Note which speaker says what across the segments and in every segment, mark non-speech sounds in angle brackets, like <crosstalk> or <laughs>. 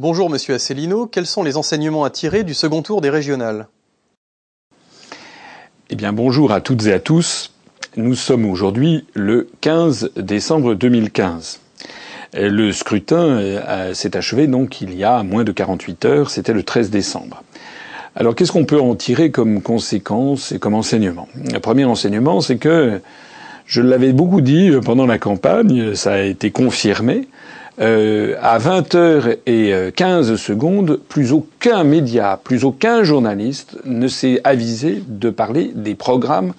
Speaker 1: Bonjour Monsieur Asselineau, quels sont les enseignements à tirer du second tour des régionales?
Speaker 2: Eh bien bonjour à toutes et à tous. Nous sommes aujourd'hui le 15 décembre 2015. Le scrutin euh, s'est achevé donc il y a moins de 48 heures, c'était le 13 décembre. Alors qu'est-ce qu'on peut en tirer comme conséquence et comme enseignement? Le premier enseignement, c'est que je l'avais beaucoup dit pendant la campagne, ça a été confirmé. Euh, à 20h et 15 secondes, plus aucun média, plus aucun journaliste ne s'est avisé de parler des programmes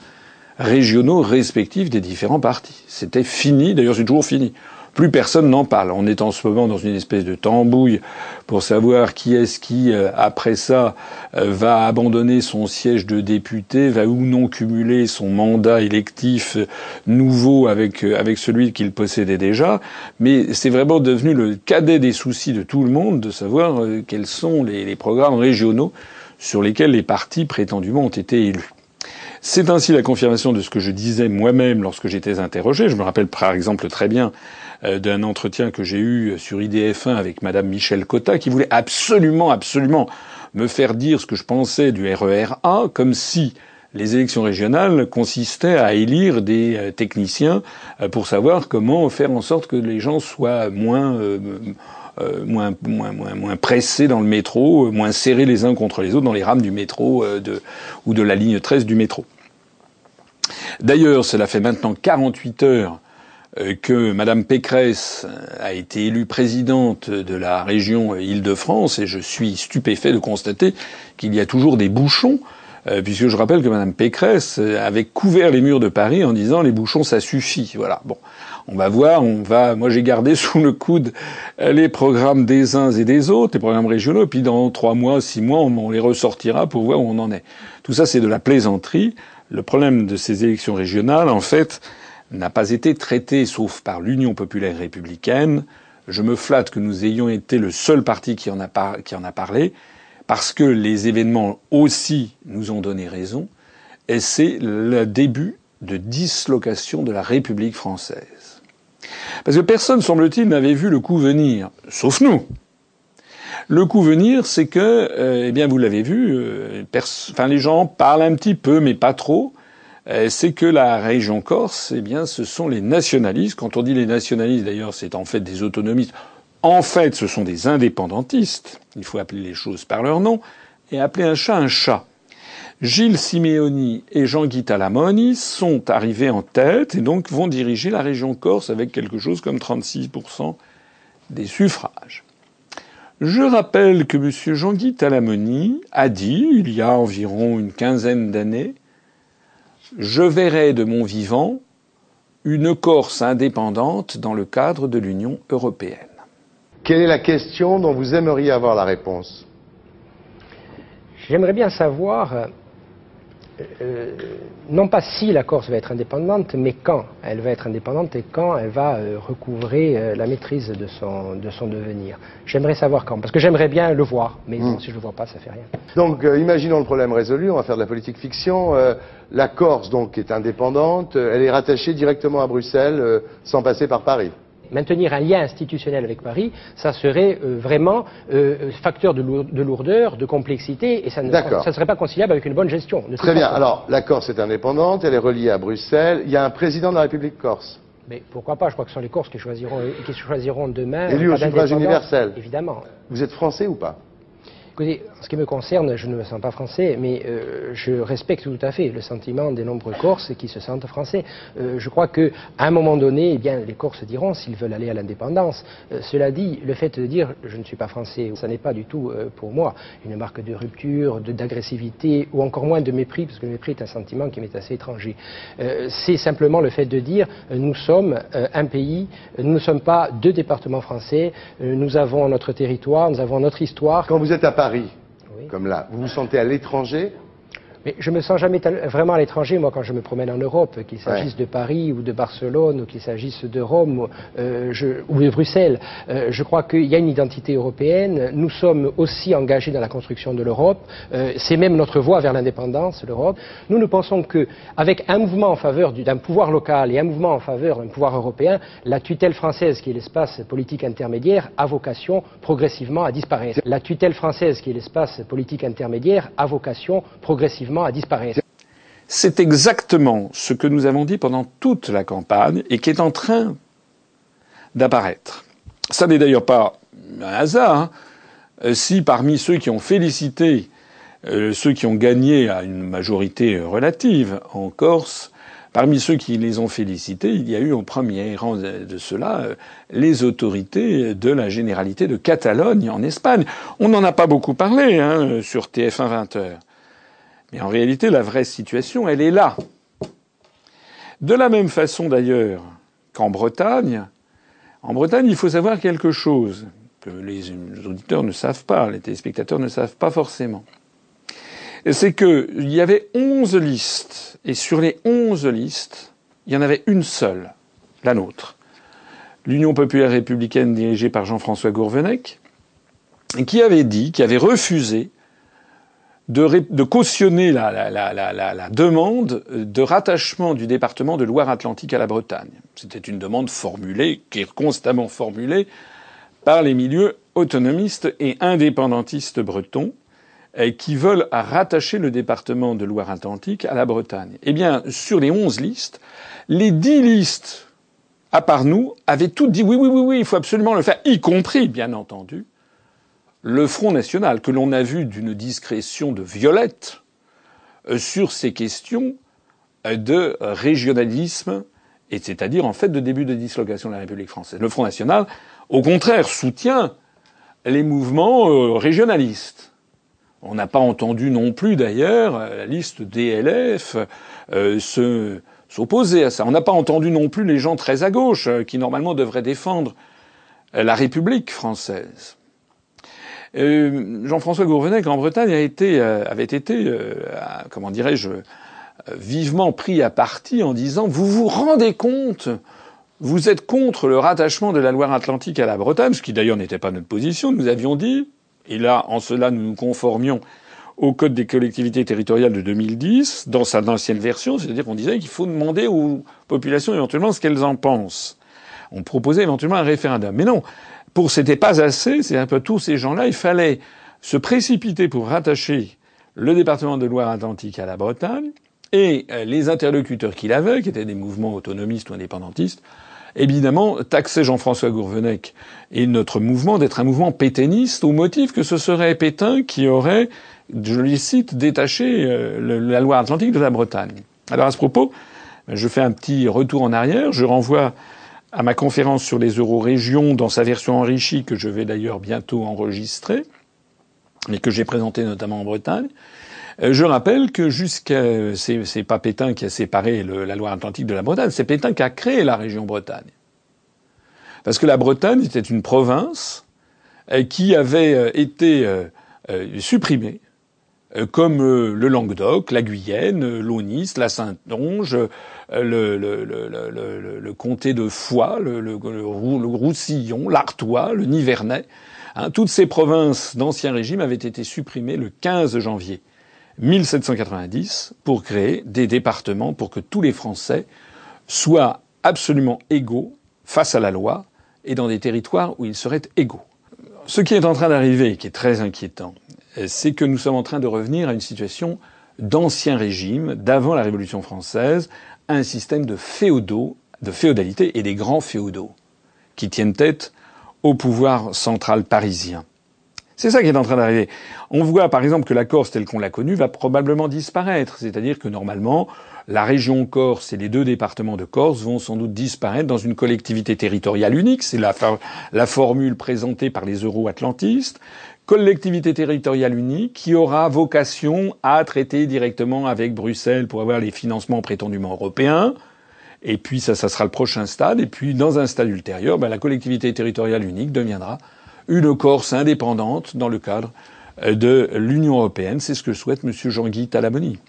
Speaker 2: régionaux respectifs des différents partis. C'était fini, d'ailleurs c'est toujours fini. Plus personne n'en parle. On est en ce moment dans une espèce de tambouille pour savoir qui est-ce qui, euh, après ça, euh, va abandonner son siège de député, va ou non cumuler son mandat électif euh, nouveau avec, avec celui qu'il possédait déjà. Mais c'est vraiment devenu le cadet des soucis de tout le monde de savoir quels sont les, les programmes régionaux sur lesquels les partis prétendument ont été élus. C'est ainsi la confirmation de ce que je disais moi-même lorsque j'étais interrogé. Je me rappelle par exemple très bien d'un entretien que j'ai eu sur IDF1 avec Madame Michel Cotta, qui voulait absolument, absolument me faire dire ce que je pensais du RERA, comme si les élections régionales consistaient à élire des euh, techniciens euh, pour savoir comment faire en sorte que les gens soient moins moins, moins, moins, moins pressés dans le métro, moins serrés les uns contre les autres dans les rames du métro de, ou de la ligne 13 du métro. D'ailleurs, cela fait maintenant 48 heures euh, que Madame Pécresse a été élue présidente de la région Île-de-France et je suis stupéfait de constater qu'il y a toujours des bouchons euh, puisque je rappelle que Madame Pécresse avait couvert les murs de Paris en disant les bouchons ça suffit. Voilà. Bon, on va voir, on va. Moi j'ai gardé <laughs> sous le coude les programmes des uns et des autres, les programmes régionaux, puis dans trois mois, six mois, on les ressortira pour voir où on en est. Tout ça c'est de la plaisanterie. Le problème de ces élections régionales, en fait, n'a pas été traité sauf par l'Union populaire républicaine. Je me flatte que nous ayons été le seul parti qui en a, parlé, parce que les événements aussi nous ont donné raison, et c'est le début de dislocation de la République française. Parce que personne, semble-t-il, n'avait vu le coup venir, sauf nous. Le coup venir, c'est que, euh, eh bien, vous l'avez vu, euh, les gens parlent un petit peu, mais pas trop, c'est que la région Corse, eh bien, ce sont les nationalistes. Quand on dit les nationalistes, d'ailleurs, c'est en fait des autonomistes. En fait, ce sont des indépendantistes. Il faut appeler les choses par leur nom et appeler un chat un chat. Gilles Simeoni et Jean-Guy Talamoni sont arrivés en tête et donc vont diriger la région Corse avec quelque chose comme 36% des suffrages. Je rappelle que M. Jean-Guy Talamoni a dit, il y a environ une quinzaine d'années, je verrai de mon vivant une Corse indépendante dans le cadre de l'Union européenne.
Speaker 3: Quelle est la question dont vous aimeriez avoir la réponse?
Speaker 4: J'aimerais bien savoir euh, non pas si la Corse va être indépendante, mais quand elle va être indépendante et quand elle va euh, recouvrer euh, la maîtrise de son, de son devenir. J'aimerais savoir quand, parce que j'aimerais bien le voir, mais hmm. si je ne le vois pas, ça fait rien.
Speaker 3: Donc, imaginons le problème résolu, on va faire de la politique fiction. la Corse, donc, est indépendante, elle est rattachée directement à Bruxelles, sans passer par Paris
Speaker 4: maintenir un lien institutionnel avec Paris, ça serait euh, vraiment euh, euh, facteur de, lourdeur, de complexité, et ça ne serait pas conciliable avec une bonne gestion.
Speaker 3: Très bien. Alors, la Corse est indépendante, elle est reliée à Bruxelles. Il y a un président de la République corse.
Speaker 4: Mais pourquoi pas? Je crois que ce sont les Corses qui choisiront, qui choisiront demain.
Speaker 3: Élu au suffrage universel.
Speaker 4: Évidemment.
Speaker 3: Vous êtes français ou pas?
Speaker 4: Écoutez, en ce qui me concerne, je ne me sens pas français, mais euh, je respecte tout à fait le sentiment des nombreux Corses qui se sentent français. Euh, je crois qu'à un moment donné, eh bien, les Corses diront s'ils veulent aller à l'indépendance. Euh, cela dit, le fait de dire je ne suis pas français, ça n'est pas du tout pour moi une marque de rupture, d'agressivité ou encore moins de mépris, parce que le mépris est un sentiment qui m'est assez étranger. C'est simplement le fait de dire nous sommes un pays, nous ne sommes pas deux départements français, nous avons notre territoire, nous avons notre histoire.
Speaker 3: Quand vous êtes à Paris, comme là, vous vous sentez à l'étranger
Speaker 4: Mais je me sens jamais vraiment à l'étranger, moi, quand je me promène en Europe, qu'il s'agisse de Paris ou de Barcelone, ou qu'il s'agisse de Rome euh, ou de Bruxelles. Euh, je crois qu'il y a une identité européenne. Nous sommes aussi engagés dans la construction de l'Europe. Euh, c'est même notre voie vers l'indépendance, l'Europe. Nous, nous pensons qu'avec un mouvement en faveur d'un pouvoir local et un mouvement en faveur d'un pouvoir européen, la tutelle française, qui est l'espace politique intermédiaire, a vocation progressivement à disparaître. La tutelle française, qui est l'espace politique intermédiaire, a vocation progressivement à disparaître.
Speaker 2: C'est exactement ce que nous avons dit pendant toute la campagne et qui est en train d'apparaître. Ça n'est d'ailleurs pas un hasard. Hein. Euh, si parmi ceux qui ont félicité euh, ceux qui ont gagné à une majorité relative en Corse, parmi ceux qui les ont félicités, il y a eu en premier rang de cela euh, les autorités de la généralité de Catalogne en Espagne. On n'en a pas beaucoup parlé hein, sur TF1 20 heures. Mais en réalité, la vraie situation, elle est là. De la même façon d'ailleurs qu'en Bretagne, en Bretagne, il faut savoir quelque chose que les auditeurs ne savent pas, les téléspectateurs ne savent pas forcément. C'est qu'il y avait onze listes, et sur les onze listes, il y en avait une seule, la nôtre. L'Union populaire républicaine dirigée par Jean-François Gourvenec, qui avait dit, qui avait refusé de, cautionner la, demande de rattachement du département de Loire-Atlantique à la Bretagne. C'était une demande formulée, qui est constamment formulée par les milieux autonomistes et indépendantistes bretons qui veulent rattacher le département de Loire-Atlantique à la Bretagne. Eh bien, sur les onze listes, les dix listes, à part nous, avaient toutes dit oui, oui, oui, oui, il faut absolument le faire, y compris, bien entendu, le Front national, que l'on a vu d'une discrétion de violette euh, sur ces questions euh, de régionalisme, et c'est-à-dire en fait de début de dislocation de la République française. Le Front national, au contraire, soutient les mouvements euh, régionalistes. On n'a pas entendu non plus d'ailleurs la liste DLF se s'opposer à ça. On n'a pas entendu non plus les gens très à gauche qui normalement devraient défendre la République française. Euh, Jean-François Gourvenec en Bretagne a été, euh, avait été, euh, comment dirais-je, vivement pris à partie en disant vous vous rendez compte vous êtes contre le rattachement de la Loire-Atlantique à la Bretagne, ce qui d'ailleurs n'était pas notre position. Nous avions dit, et là, en cela, nous nous conformions au Code des collectivités territoriales de 2010, dans sa ancienne version, c'est-à-dire qu'on disait qu'il faut demander aux populations éventuellement ce qu'elles en pensent. On proposait éventuellement un référendum. Mais non, pour c'était pas assez, c'est un peu tous ces gens-là, il fallait se précipiter pour rattacher le département de Loire-Atlantique à la Bretagne, et euh, les interlocuteurs qu'il avait, qui étaient des mouvements autonomistes ou indépendantistes, évidemment, taxaient Jean-François Gourvenec et notre mouvement d'être un mouvement pétainiste au motif que ce serait Pétain qui aurait, je les cite, détaché euh, la Loire-Atlantique de la Bretagne. Alors à ce propos, je fais un petit retour en arrière, je renvoie à ma conférence sur les eurorégions dans sa version enrichie que je vais d'ailleurs bientôt enregistrer et que j'ai présentée notamment en Bretagne. Euh, je rappelle que jusqu'à c'est, pas Pétain qui a séparé la Loire-Atlantique de la Bretagne, c'est Pétain qui a créé la région Bretagne. Parce que la Bretagne était une province euh, qui avait euh, été supprimée euh, comme euh, le Languedoc, la Guyenne, euh, l'Aunis, la Saintonge, le, le, comté de Foix, le, Roussillon, l'Artois, le Nivernais. Hein, toutes ces provinces d'Ancien Régime avaient été supprimées le 15 janvier 1790 pour créer des départements pour que tous les Français soient absolument égaux face à la loi et dans des territoires où ils seraient égaux. Ce qui est en train d'arriver, qui est très inquiétant, c'est que nous sommes en train de revenir à une situation d'ancien régime, d'avant la Révolution française, un système de féodaux, de féodalité et des grands féodaux qui tiennent tête au pouvoir central parisien. C'est ça qui est en train d'arriver. On voit par exemple que la Corse telle qu'on l'a connue va probablement disparaître. C'est-à-dire que normalement, la région Corse et les deux départements de Corse vont sans doute disparaître dans une collectivité territoriale unique. C'est la, la, formule présentée par les euro-atlantistes collectivité territoriale unique qui aura vocation à traiter directement avec Bruxelles pour avoir les financements prétendument européens. Et puis ça, ça sera le prochain stade. Et puis dans un stade ultérieur, ben, la collectivité territoriale unique deviendra une Corse indépendante dans le cadre euh, de l'Union européenne. C'est ce que souhaite M. Jean-Guy Talamoni.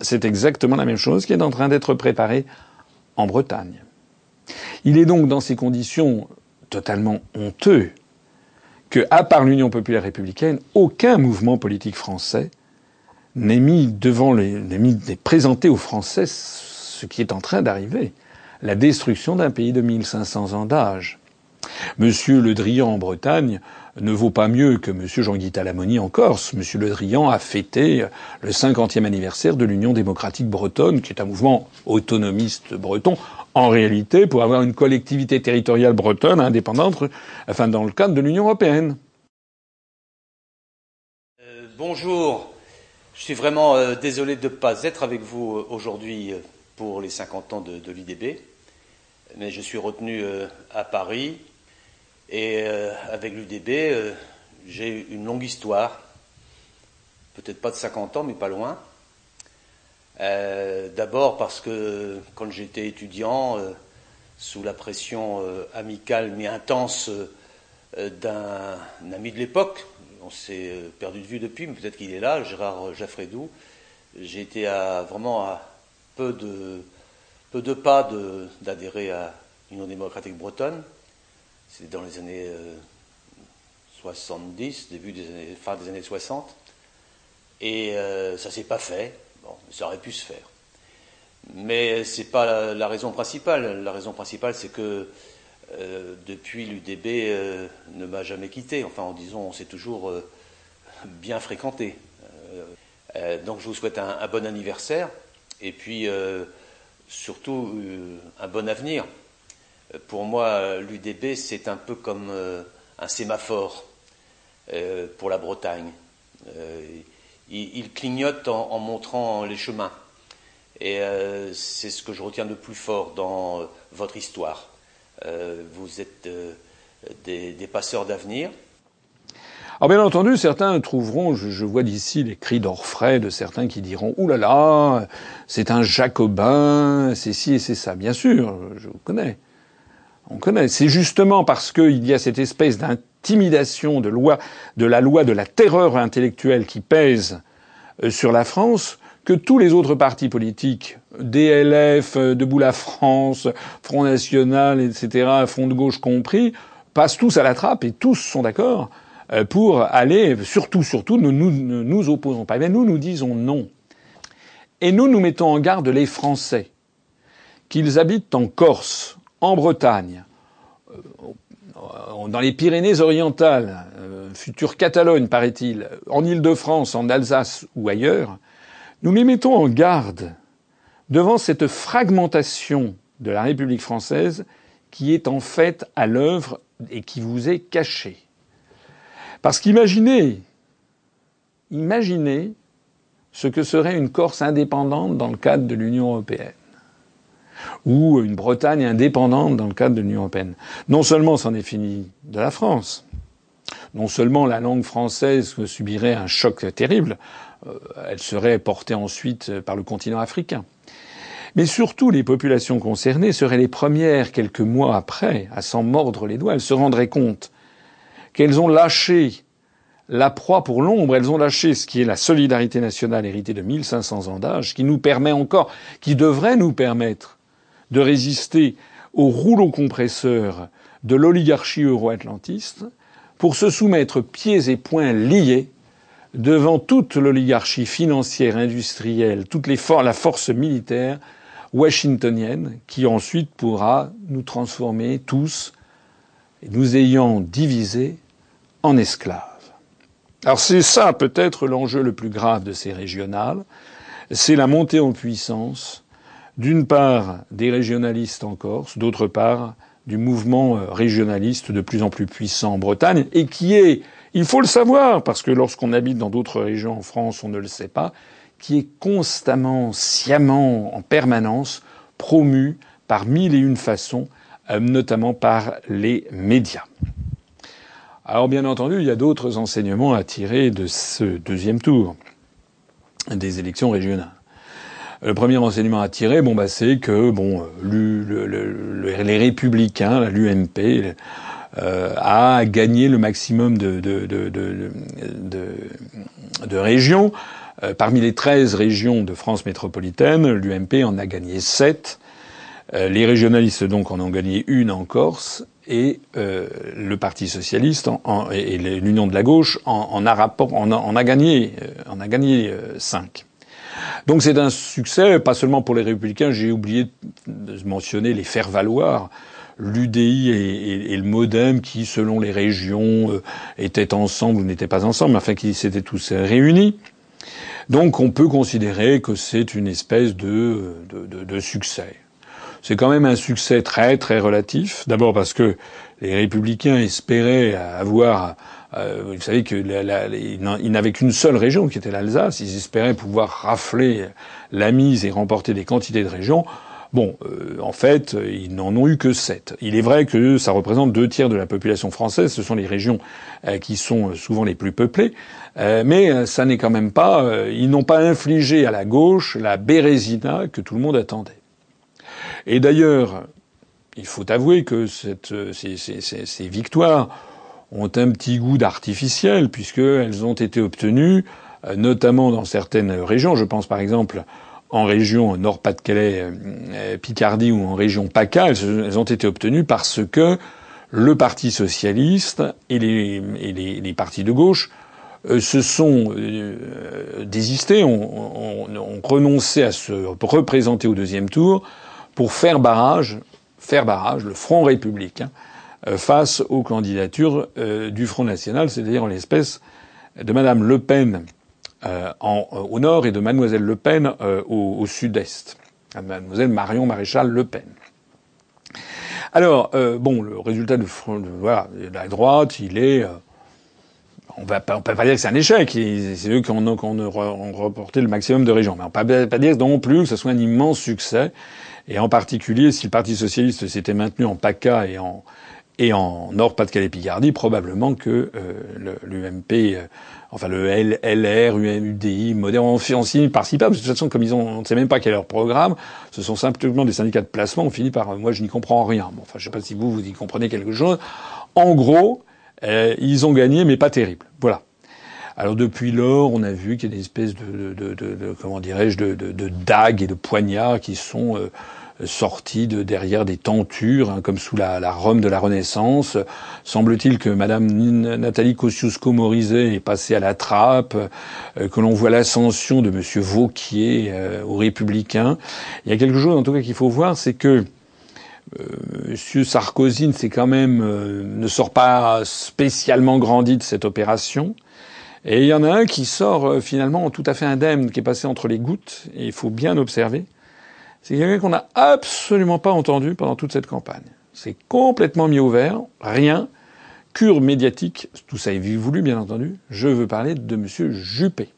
Speaker 2: c'est exactement la même chose qui est en train d'être préparée en Bretagne. Il est donc dans ces conditions totalement honteux que, à part l'Union populaire républicaine, aucun mouvement politique français n'ait mis devant les, mis, présenté aux Français ce qui est en train d'arriver. La destruction d'un pays de 1500 ans d'âge. Monsieur Le Drian en Bretagne ne vaut pas mieux que Monsieur Jean-Guy Talamoni en Corse. Monsieur Le Drian a fêté le 50e anniversaire de l'Union démocratique bretonne, qui est un mouvement autonomiste breton, en réalité pour avoir une collectivité territoriale bretonne indépendante, enfin dans le cadre de l'Union européenne.
Speaker 5: Euh, bonjour, je suis vraiment euh, désolé de ne pas être avec vous euh, aujourd'hui pour les 50 ans de, de l'UDB, mais je suis retenu à Paris et avec l'UDB, j'ai une longue histoire, peut-être pas de 50 ans, mais pas loin. Euh, d'abord parce que quand j'étais étudiant, euh, sous la pression euh, amicale mais intense d'un ami de l'époque, on s'est perdu de vue depuis, mais peut-être qu'il est là, Gérard Jaffredou, j'ai été à, vraiment à peu de, peu de pas d'adhérer à l'Union démocratique bretonne. C'était dans les années 70, début des années, fin des années 60. Et ça s'est pas fait ça aurait pu se faire. Mais ce n'est pas la, raison principale. La raison principale, c'est que euh, depuis l'UDB euh, ne m'a jamais quitté. Enfin, en disant, on s'est toujours euh, bien fréquenté. donc, je vous souhaite un, bon anniversaire et puis surtout un bon avenir. Pour moi, l'UDB, c'est un peu comme un sémaphore pour la Bretagne il, clignote en, montrant les chemins. Et euh, c'est ce que je retiens de plus fort dans euh, votre histoire. Euh, vous êtes des, passeurs d'avenir.
Speaker 2: Alors bien entendu, certains trouveront, je, vois d'ici les cris d'orfraie de certains qui diront Ouh là là, c'est un jacobin, c'est ci et c'est ça. Bien sûr, je vous connais. On connaît. C'est justement parce qu'il y a cette espèce d'intimidation de loi, de la loi de la terreur intellectuelle qui pèse euh, sur la France que tous les autres partis politiques, DLF, euh, Debout la France, Front National, etc., Front de gauche compris, passent tous à la trappe et tous sont d'accord euh, pour aller, surtout, surtout, nous, ne nous opposons pas. Mais nous, nous disons non. Et nous, nous mettons en garde les Français, qu'ils habitent en Corse, en Bretagne, dans les Pyrénées-Orientales, euh, future Catalogne, paraît-il, en Île-de-France, en Alsace ou ailleurs, nous les mettons en garde devant cette fragmentation de la République française qui est en fait à l'œuvre et qui vous est cachée. Parce qu'imaginez, imaginez ce que serait une Corse indépendante dans le cadre de l'Union européenne ou une Bretagne indépendante dans le cadre de l'Union européenne. Non seulement c'en est fini de la France, non seulement la langue française subirait un choc terrible, euh, elle serait portée ensuite par le continent africain. Mais surtout, les populations concernées seraient les premières, quelques mois après, à s'en mordre les doigts. Elles se rendraient compte qu'elles ont lâché la proie pour l'ombre, elles ont lâché ce qui est la solidarité nationale héritée de 1500 ans d'âge, qui nous permet encore, qui devrait nous permettre de résister au rouleau compresseur de l'oligarchie euro-atlantiste pour se soumettre pieds et poings liés devant toute l'oligarchie financière, industrielle, toute la force militaire washingtonienne qui ensuite pourra nous transformer tous, nous ayant divisés, en esclaves. Alors c'est ça peut-être l'enjeu le plus grave de ces régionales, c'est la montée en puissance d'une part des régionalistes en Corse, d'autre part du mouvement euh, régionaliste de plus en plus puissant en Bretagne, et qui est, il faut le savoir, parce que lorsqu'on habite dans d'autres régions en France, on ne le sait pas, qui est constamment, sciemment, en permanence promu par mille et une façons, euh, notamment par les médias. Alors bien entendu, il y a d'autres enseignements à tirer de ce deuxième tour des élections régionales. Le premier renseignement à tirer, bon, bah, c'est que bon, les républicains, l'UMP, euh, a gagné le maximum de, de, de, de régions parmi les 13 régions de France métropolitaine, l'UMP en a gagné 7. les régionalistes donc en ont gagné une en Corse et le Parti socialiste et l'Union de la gauche en, a, rapport, en, a, gagné en a gagné cinq. Donc c'est un succès, pas seulement pour les républicains, j'ai oublié de mentionner les faire valoir. L'UDI et, le MoDem qui, selon les régions, euh, étaient ensemble ou n'étaient pas ensemble, mais enfin qui s'étaient tous réunis. Donc on peut considérer que c'est une espèce de, de, de succès. C'est quand même un succès très très relatif. D'abord parce que les républicains espéraient avoir euh, vous savez qu'ils n'avaient qu'une seule région, qui était l'Alsace. Ils espéraient pouvoir rafler la mise et remporter des quantités de régions. Bon, euh, en fait, ils n'en ont eu que sept. Il est vrai que ça représente deux tiers de la population française. Ce sont les régions euh, qui sont souvent les plus peuplées. mais ça n'est quand même pas. ils n'ont pas infligé à la gauche la bérésina que tout le monde attendait. Et d'ailleurs, il faut avouer que cette, ces, ces, ces victoires ont un petit goût d'artificiel puisqu'elles ont été obtenues euh, notamment dans certaines régions. Je pense par exemple en région Nord-Pas-de-Calais, euh, Picardie ou en région PACA, elles, ont été obtenues parce que le Parti socialiste et les, partis de gauche euh, se sont désistés, ont, ont, renoncé à se représenter au deuxième tour pour faire barrage, faire barrage, le Front républicain, euh, face aux candidatures euh, du Front National, c'est-à-dire en l'espèce de Madame Le Pen euh, en, au nord et de Mademoiselle Le Pen au, au sud-est. Mademoiselle Marion Maréchal Le Pen. Alors, bon, le résultat de, de, voilà, de la droite, il est... on va on peut pas dire que c'est un échec. C'est eux qui ont, reporté le maximum de régions. Mais on peut pas dire non plus que ce soit un immense succès. Et en particulier, si le Parti socialiste s'était maintenu en PACA et en, et en Nord-Pas-de-Calais-Picardie, probablement que euh, l'UMP, euh, enfin le LR, UDI, Moderne, on, on signe par ci par, de toute façon, comme ils ont, on ne sait même pas quel est leur programme, ce sont simplement des syndicats de placement, on finit par, moi je n'y comprends rien. Bon, enfin, je sais pas si vous, vous y comprenez quelque chose. En gros, euh, ils ont gagné, mais pas terrible. Voilà. Alors depuis lors, on a vu qu'il y a des espèces de, de, de, de comment dirais-je, de, dagues et de poignards qui sont sorti de derrière des tentures, hein, comme sous la, la, Rome de la Renaissance. Semble-t-il que Madame Nathalie Kosciusko-Morizet est passée à la trappe, euh, que l'on voit l'ascension de Monsieur Vauquier euh, aux Républicains. Il y a quelque chose, en tout cas, qu'il faut voir, c'est que euh, Monsieur Sarkozy ne quand même ne sort pas spécialement grandi de cette opération. Et il y en a un qui sort finalement tout à fait indemne, qui est passé entre les gouttes, et il faut bien observer c'est quelqu'un qu'on n'a absolument pas entendu pendant toute cette campagne. C'est complètement mis au vert, rien, cure médiatique, tout ça est voulu bien entendu. Je veux parler de M. Juppé.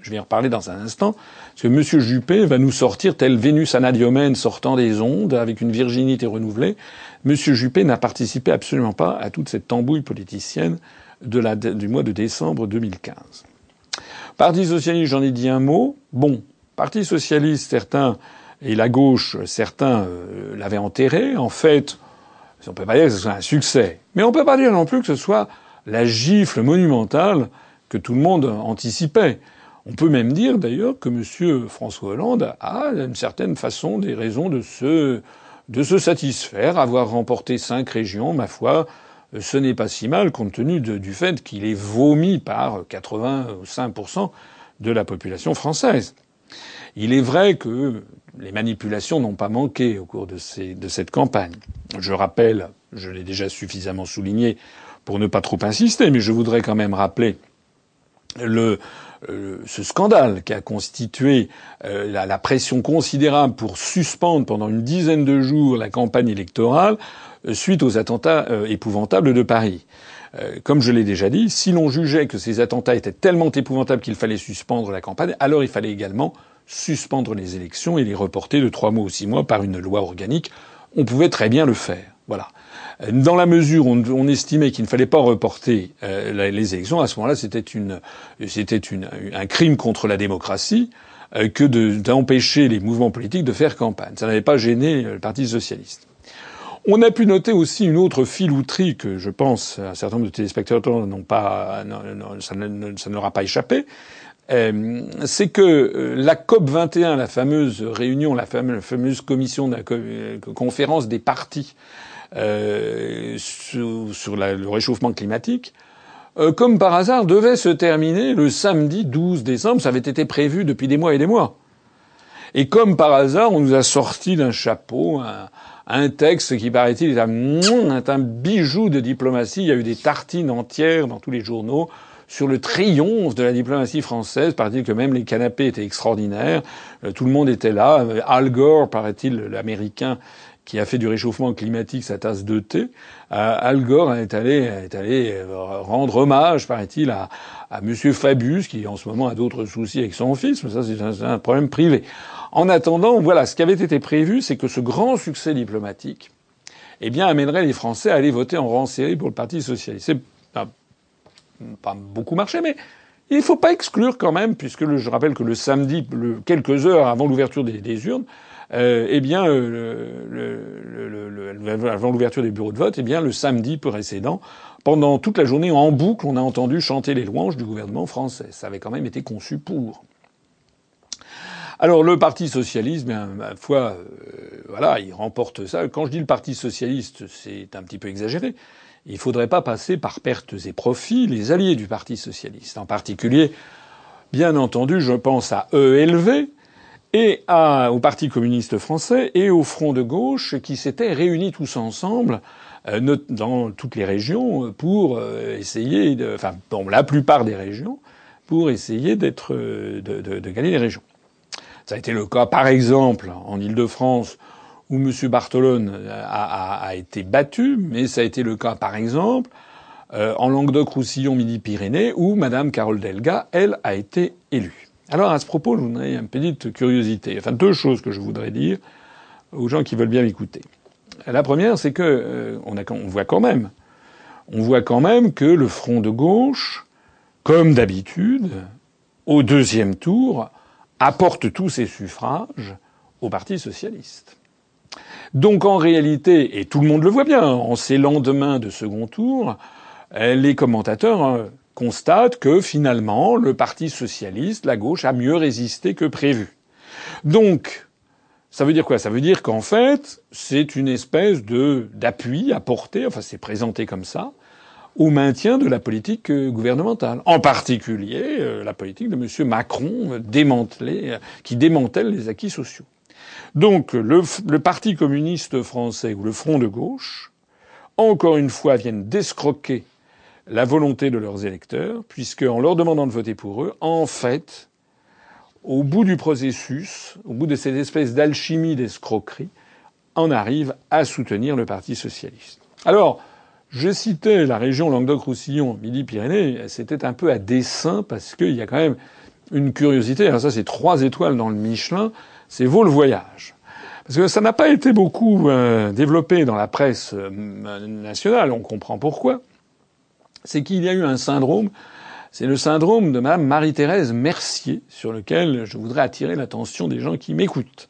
Speaker 2: Je vais en reparler dans un instant, parce que M. Juppé va nous sortir tel Vénus anadiomène sortant des ondes, avec une virginité renouvelée. M. Juppé n'a participé absolument pas à toute cette tambouille politicienne du mois de décembre 2015. Parti socialiste, j'en ai dit un mot. Bon, Parti socialiste, certains et la gauche, certains euh, l'avaient enterré. En fait, on peut pas dire que ce soit un succès, mais on peut pas dire non plus que ce soit la gifle monumentale que tout le monde anticipait. On peut même dire d'ailleurs que M. François Hollande a d'une certaine façon des raisons de se, de se satisfaire, avoir remporté cinq régions, ma foi, ce n'est pas si mal compte tenu du fait qu'il est vomi par 85% de la population française. Il est vrai que les manipulations n'ont pas manqué au cours de, cette campagne. Je rappelle, je l'ai déjà suffisamment souligné pour ne pas trop insister, mais je voudrais quand même rappeler le, euh, ce scandale qui a constitué euh, la, la, pression considérable pour suspendre pendant une dizaine de jours la campagne électorale euh, suite aux attentats épouvantables de Paris. Comme je l'ai déjà dit, si l'on jugeait que ces attentats étaient tellement épouvantables qu'il fallait suspendre la campagne, alors il fallait également suspendre les élections et les reporter de trois mois ou six mois par une loi organique. On pouvait très bien le faire. Voilà. Dans la mesure où on, estimait qu'il ne fallait pas reporter euh, les élections, à ce moment-là, c'était un crime contre la démocratie euh, que d'empêcher les mouvements politiques de faire campagne. Ça n'avait pas gêné le Parti socialiste. On a pu noter aussi une autre filouterie que je pense un certain nombre de téléspectateurs n'ont pas, ça ne, leur a pas échappé, euh, c'est que euh, la COP 21, la fameuse réunion, la fameuse, commission de la euh, conférence des partis sur, le réchauffement climatique, comme par hasard, devait se terminer le samedi 12 décembre. Ça avait été prévu depuis des mois et des mois. Et comme par hasard, on nous a sorti d'un chapeau un texte qui paraît-il est un bijou de diplomatie. Il y a eu des tartines entières dans tous les journaux sur le triomphe de la diplomatie française. Paraît-il que même les canapés étaient extraordinaires. Euh, tout le monde était là. Euh, Al Gore, paraît-il, l'américain qui a fait du réchauffement climatique sa tasse de thé. Euh, Al Gore est allé, est allé rendre hommage, paraît-il, à, Monsieur Fabius, qui en ce moment a d'autres soucis avec son fils, mais ça c'est un, un, problème privé. En attendant, voilà, ce qui avait été prévu, c'est que ce grand succès diplomatique, eh bien, amènerait les Français à aller voter en rang série pour le Parti socialiste. Pas beaucoup marché, mais il ne faut pas exclure quand même, puisque je rappelle que le samedi, le, quelques heures avant l'ouverture des, urnes, euh, eh bien, euh, avant l'ouverture des bureaux de vote, eh bien, le samedi précédent, pendant toute la journée, en boucle, on a entendu chanter les louanges du gouvernement français. Ça avait quand même été conçu pour. Alors le Parti socialiste, bien, ma foi, euh, voilà, il remporte ça. Quand je dis le Parti socialiste, c'est un petit peu exagéré. Il ne faudrait pas passer par pertes et profits les alliés du Parti socialiste. En particulier, bien entendu, je pense à ELV et au Parti communiste français et au Front de gauche qui s'étaient réunis tous ensemble euh, dans toutes les régions pour euh, essayer, de, enfin dans la plupart des régions, pour essayer d'être, de, de, de gagner les régions. Ça a été le cas, par exemple, en Ile-de-France, où M. Bartolone a, été battu, mais ça a été le cas, par exemple, euh, en Languedoc-Roussillon, Midi-Pyrénées, où Mme Carole Delga, elle, a été élue. Alors, à ce propos, je voudrais une petite curiosité. Enfin, deux choses que je voudrais dire aux gens qui veulent bien m'écouter. La première, c'est que euh, on, on voit quand même, on voit quand même que le front de gauche, comme d'habitude, au deuxième tour, apporte tous ses suffrages au Parti socialiste. Donc en réalité, et tout le monde le voit bien, en ces lendemains de second tour, euh, les commentateurs euh, constatent que finalement, le Parti socialiste, la gauche, a mieux résisté que prévu. Donc, ça veut dire quoi? Ça veut dire qu'en fait, c'est une espèce de d'appui apporté, enfin c'est présenté comme ça, au maintien de la politique euh, gouvernementale, en particulier la politique de M. Macron démantelé, qui démantèle les acquis sociaux. Donc le, Parti communiste français ou le Front de gauche, encore une fois, viennent d'escroquer la volonté de leurs électeurs, puisque en leur demandant de voter pour eux, en fait, au bout du processus, au bout de cette espèce d'alchimie d'escroquerie, on arrive à soutenir le Parti socialiste. Alors, je citais la région Languedoc-Roussillon, Midi-Pyrénées, c'était un peu à dessein parce qu'il y a quand même une curiosité. Alors ça, c'est trois étoiles dans le Michelin c'est Vaut le voyage. Parce que ça n'a pas été beaucoup euh, développé dans la presse euh, nationale, on comprend pourquoi. C'est qu'il y a eu un syndrome, c'est le syndrome de Madame Marie-Thérèse Mercier, sur lequel je voudrais attirer l'attention des gens qui m'écoutent.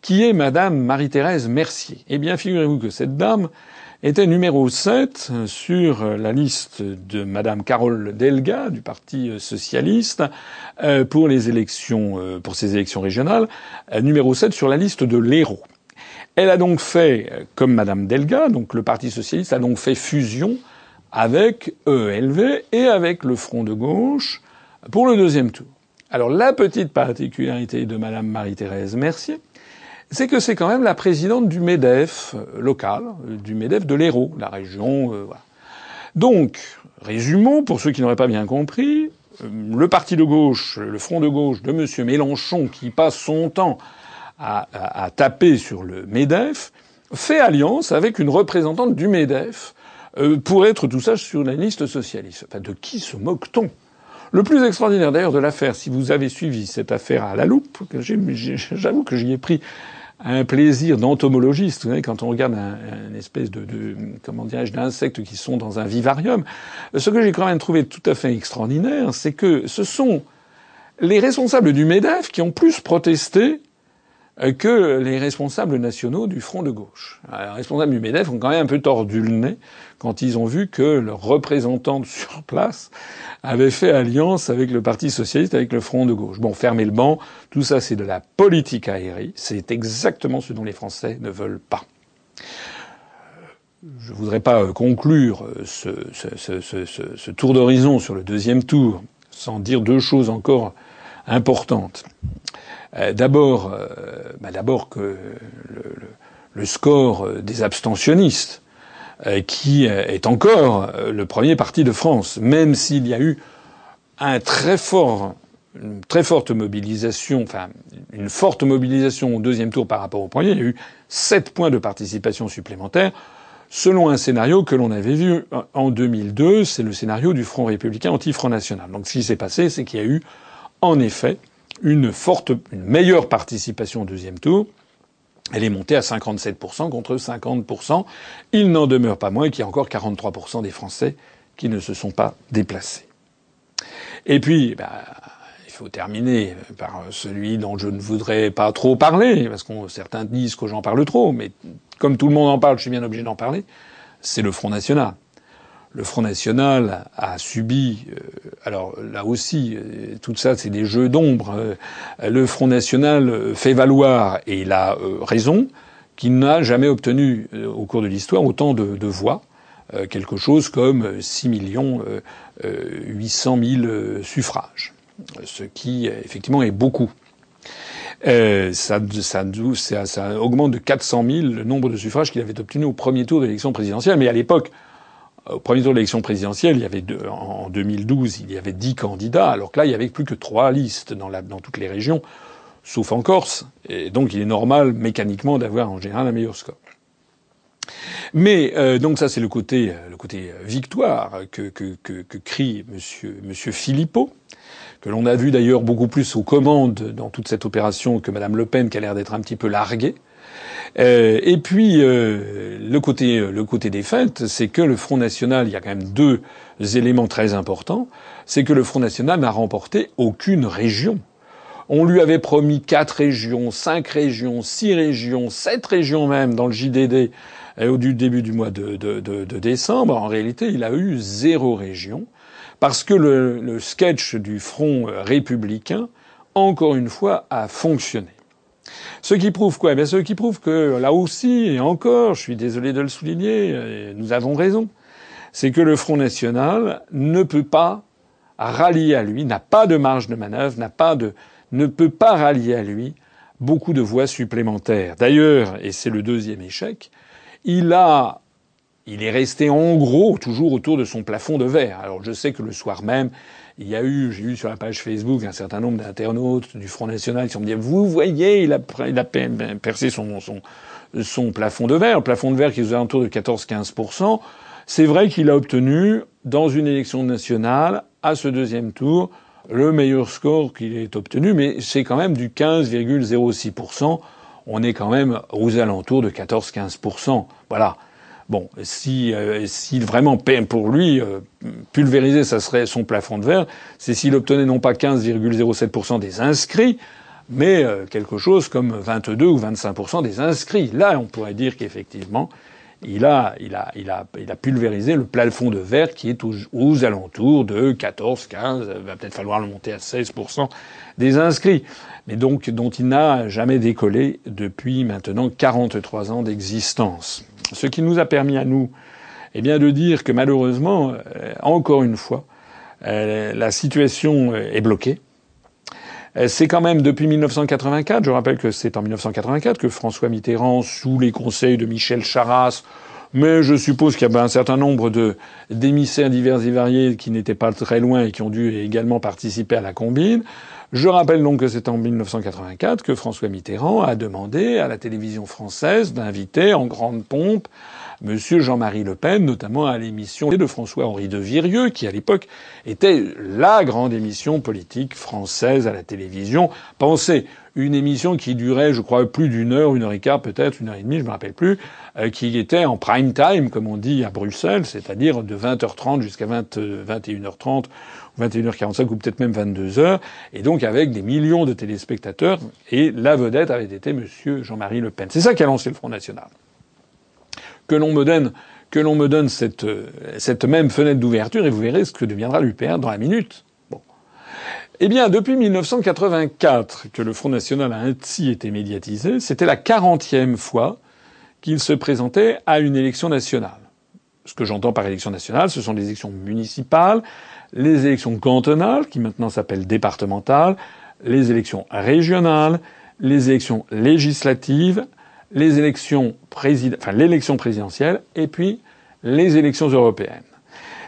Speaker 2: Qui est Madame Marie-Thérèse Mercier? Eh bien, figurez-vous que cette dame était numéro 7 sur la liste de Madame Carole Delga du Parti socialiste euh, pour les élections, euh, pour ces élections régionales, euh, numéro 7 sur la liste de l'Hérault. Elle a donc fait, comme Madame Delga, donc le Parti socialiste a donc fait fusion avec ELV et avec le Front de gauche pour le deuxième tour. Alors la petite particularité de Madame Marie-Thérèse Mercier, c'est que c'est quand même la présidente du MEDEF euh, local, euh, du MEDEF de l'Hérault, la région. Euh. Donc, résumons, pour ceux qui n'auraient pas bien compris, le parti de gauche, le front de gauche de M. Mélenchon, qui passe son temps à, à, taper sur le MEDEF, fait alliance avec une représentante du MEDEF pour être tout ça sur la liste socialiste. De qui se moque-t-on? Le plus extraordinaire d'ailleurs de l'affaire, si vous avez suivi cette affaire à la loupe, j'avoue que j'y ai pris un plaisir d'entomologiste. Quand on regarde un, espèce de, de comment dirais-je, d'insectes qui sont dans un vivarium, ce que j'ai quand même trouvé tout à fait extraordinaire, c'est que ce sont les responsables du MEDEF qui ont plus protesté que les responsables nationaux du Front de gauche. les responsables du MEDEF ont quand même un peu tordu le nez quand ils ont vu que leur représentante <laughs> sur place avait fait alliance avec le Parti socialiste, avec le Front de gauche. Bon, fermez le banc, tout ça c'est de la politique aérienne, c'est exactement ce dont les Français ne veulent pas. Je voudrais pas euh, conclure euh, ce tour d'horizon sur le deuxième tour sans dire deux choses encore importantes. Euh, d'abord, euh, bah d'abord que le, score des abstentionnistes, euh, qui est encore le premier parti de France, même s'il y a eu un très fort, une très forte mobilisation, enfin une forte mobilisation au deuxième tour par rapport au premier, il y a eu sept points de participation supplémentaires selon un scénario que l'on avait vu en 2002, c'est le scénario du Front républicain anti-Front national. Donc ce qui s'est passé, c'est qu'il y a eu en effet une forte, une meilleure participation au deuxième tour. Elle est montée à 57% contre 50%. Il n'en demeure pas moins qu'il y a encore 43% des Français qui ne se sont pas déplacés. Et puis, bah, il faut terminer par celui dont je ne voudrais pas trop parler, parce que certains disent que j'en parle trop, mais comme tout le monde en parle, je suis bien obligé d'en parler. C'est le Front National le Front National a subi, euh, alors là aussi, euh, tout ça c'est des jeux d'ombre. Euh, le Front National fait valoir, et il a raison, qu'il n'a jamais obtenu au cours de l'histoire autant de, voix, quelque chose comme 6 millions 800 000 suffrages, ce qui effectivement est beaucoup. Euh, ça, ça, ça, ça, augmente de 400 000 le nombre de suffrages qu'il avait obtenu au premier tour de l'élection présidentielle. Mais à l'époque, au premier tour de l'élection présidentielle, il y avait en 2012, il y avait dix candidats, alors que là, il y avait plus que trois listes dans, toutes les régions, sauf en Corse. Et donc, il est normal mécaniquement d'avoir en général un meilleur score. Mais euh, donc ça, c'est le côté, victoire que crie Monsieur, Monsieur Philippot, que l'on a vu d'ailleurs beaucoup plus aux commandes dans toute cette opération que Madame Le Pen, qui a l'air d'être un petit peu larguée. Euh, et puis euh, le côté le côté des c'est que le Front National, il y a quand même deux éléments très importants, c'est que le Front National n'a remporté aucune région. On lui avait promis quatre régions, cinq régions, six régions, sept régions même dans le JDD euh, au début du mois de, décembre. En réalité, il a eu zéro région parce que le sketch du Front républicain, encore une fois, a fonctionné. Ce qui prouve quoi? Eh Ce qui prouve que là aussi, et encore, je suis désolé de le souligner, nous avons raison, c'est que le Front National ne peut pas rallier à lui, n'a pas de marge de manœuvre, n'a pas de, ne peut pas rallier à lui beaucoup de voix supplémentaires. D'ailleurs, et c'est le deuxième échec, il a, il est resté en gros toujours autour de son plafond de verre. Alors je sais que le soir même, il y a eu, j'ai eu sur la page Facebook un certain nombre d'internautes du Front National qui ont dit vous voyez, il a, a percé son, son, son plafond de verre, le plafond de verre qui est aux alentours de 14-15%. C'est vrai qu'il a obtenu, dans une élection nationale, à ce deuxième tour, le meilleur score qu'il ait obtenu, mais c'est quand même du 15,06%. On est quand même aux alentours de 14-15%. Voilà. Bon, si, euh, s'il vraiment pour lui euh, pulvériser, ça serait son plafond de verre, c'est s'il obtenait non pas 15,07% des inscrits, mais euh, quelque chose comme 22 ou 25% des inscrits. Là, on pourrait dire qu'effectivement, il a, il a, il a, il a pulvérisé le plafond de verre qui est aux, aux alentours de 14, 15, va peut-être falloir le monter à 16% des inscrits, mais donc dont il n'a jamais décollé depuis maintenant 43 ans d'existence. Ce qui nous a permis à nous, eh bien, de dire que malheureusement, euh, encore une fois, euh, la situation est bloquée. Euh, c'est quand même depuis 1984, je rappelle que c'est en 1984 que François Mitterrand, sous les conseils de Michel Charras, mais je suppose qu'il y avait un certain nombre de d'émissaires divers et variés qui n'étaient pas très loin et qui ont dû également participer à la combine. Je rappelle donc que c'est en 1984 que François Mitterrand a demandé à la télévision française d'inviter en grande pompe Monsieur Jean-Marie Le Pen, notamment à l'émission de François-Henri de Virieux, qui à l'époque était la grande émission politique française à la télévision. Pensez, une émission qui durait, je crois, plus d'une heure, une heure et quart peut-être, une heure et demie, je me rappelle plus, euh, qui était en prime time, comme on dit à Bruxelles, c'est-à-dire de 20h30 jusqu'à 20, 21h30 21h45 ou peut-être même 22h, et donc avec des millions de téléspectateurs, et la vedette avait été Monsieur Jean-Marie Le Pen. C'est ça qui a lancé le Front National. Que l'on me donne, que l'on me donne cette, cette même fenêtre d'ouverture, et vous verrez ce que deviendra l'UPR dans la minute. Bon. Eh bien, depuis 1984 que le Front National a ainsi été médiatisé, c'était la quarantième fois qu'il se présentait à une élection nationale. Ce que j'entends par élection nationale, ce sont les élections municipales, les élections cantonales, qui maintenant s'appellent départementales, les élections régionales, les élections législatives, les élections enfin, l'élection présidentielle et puis les élections européennes.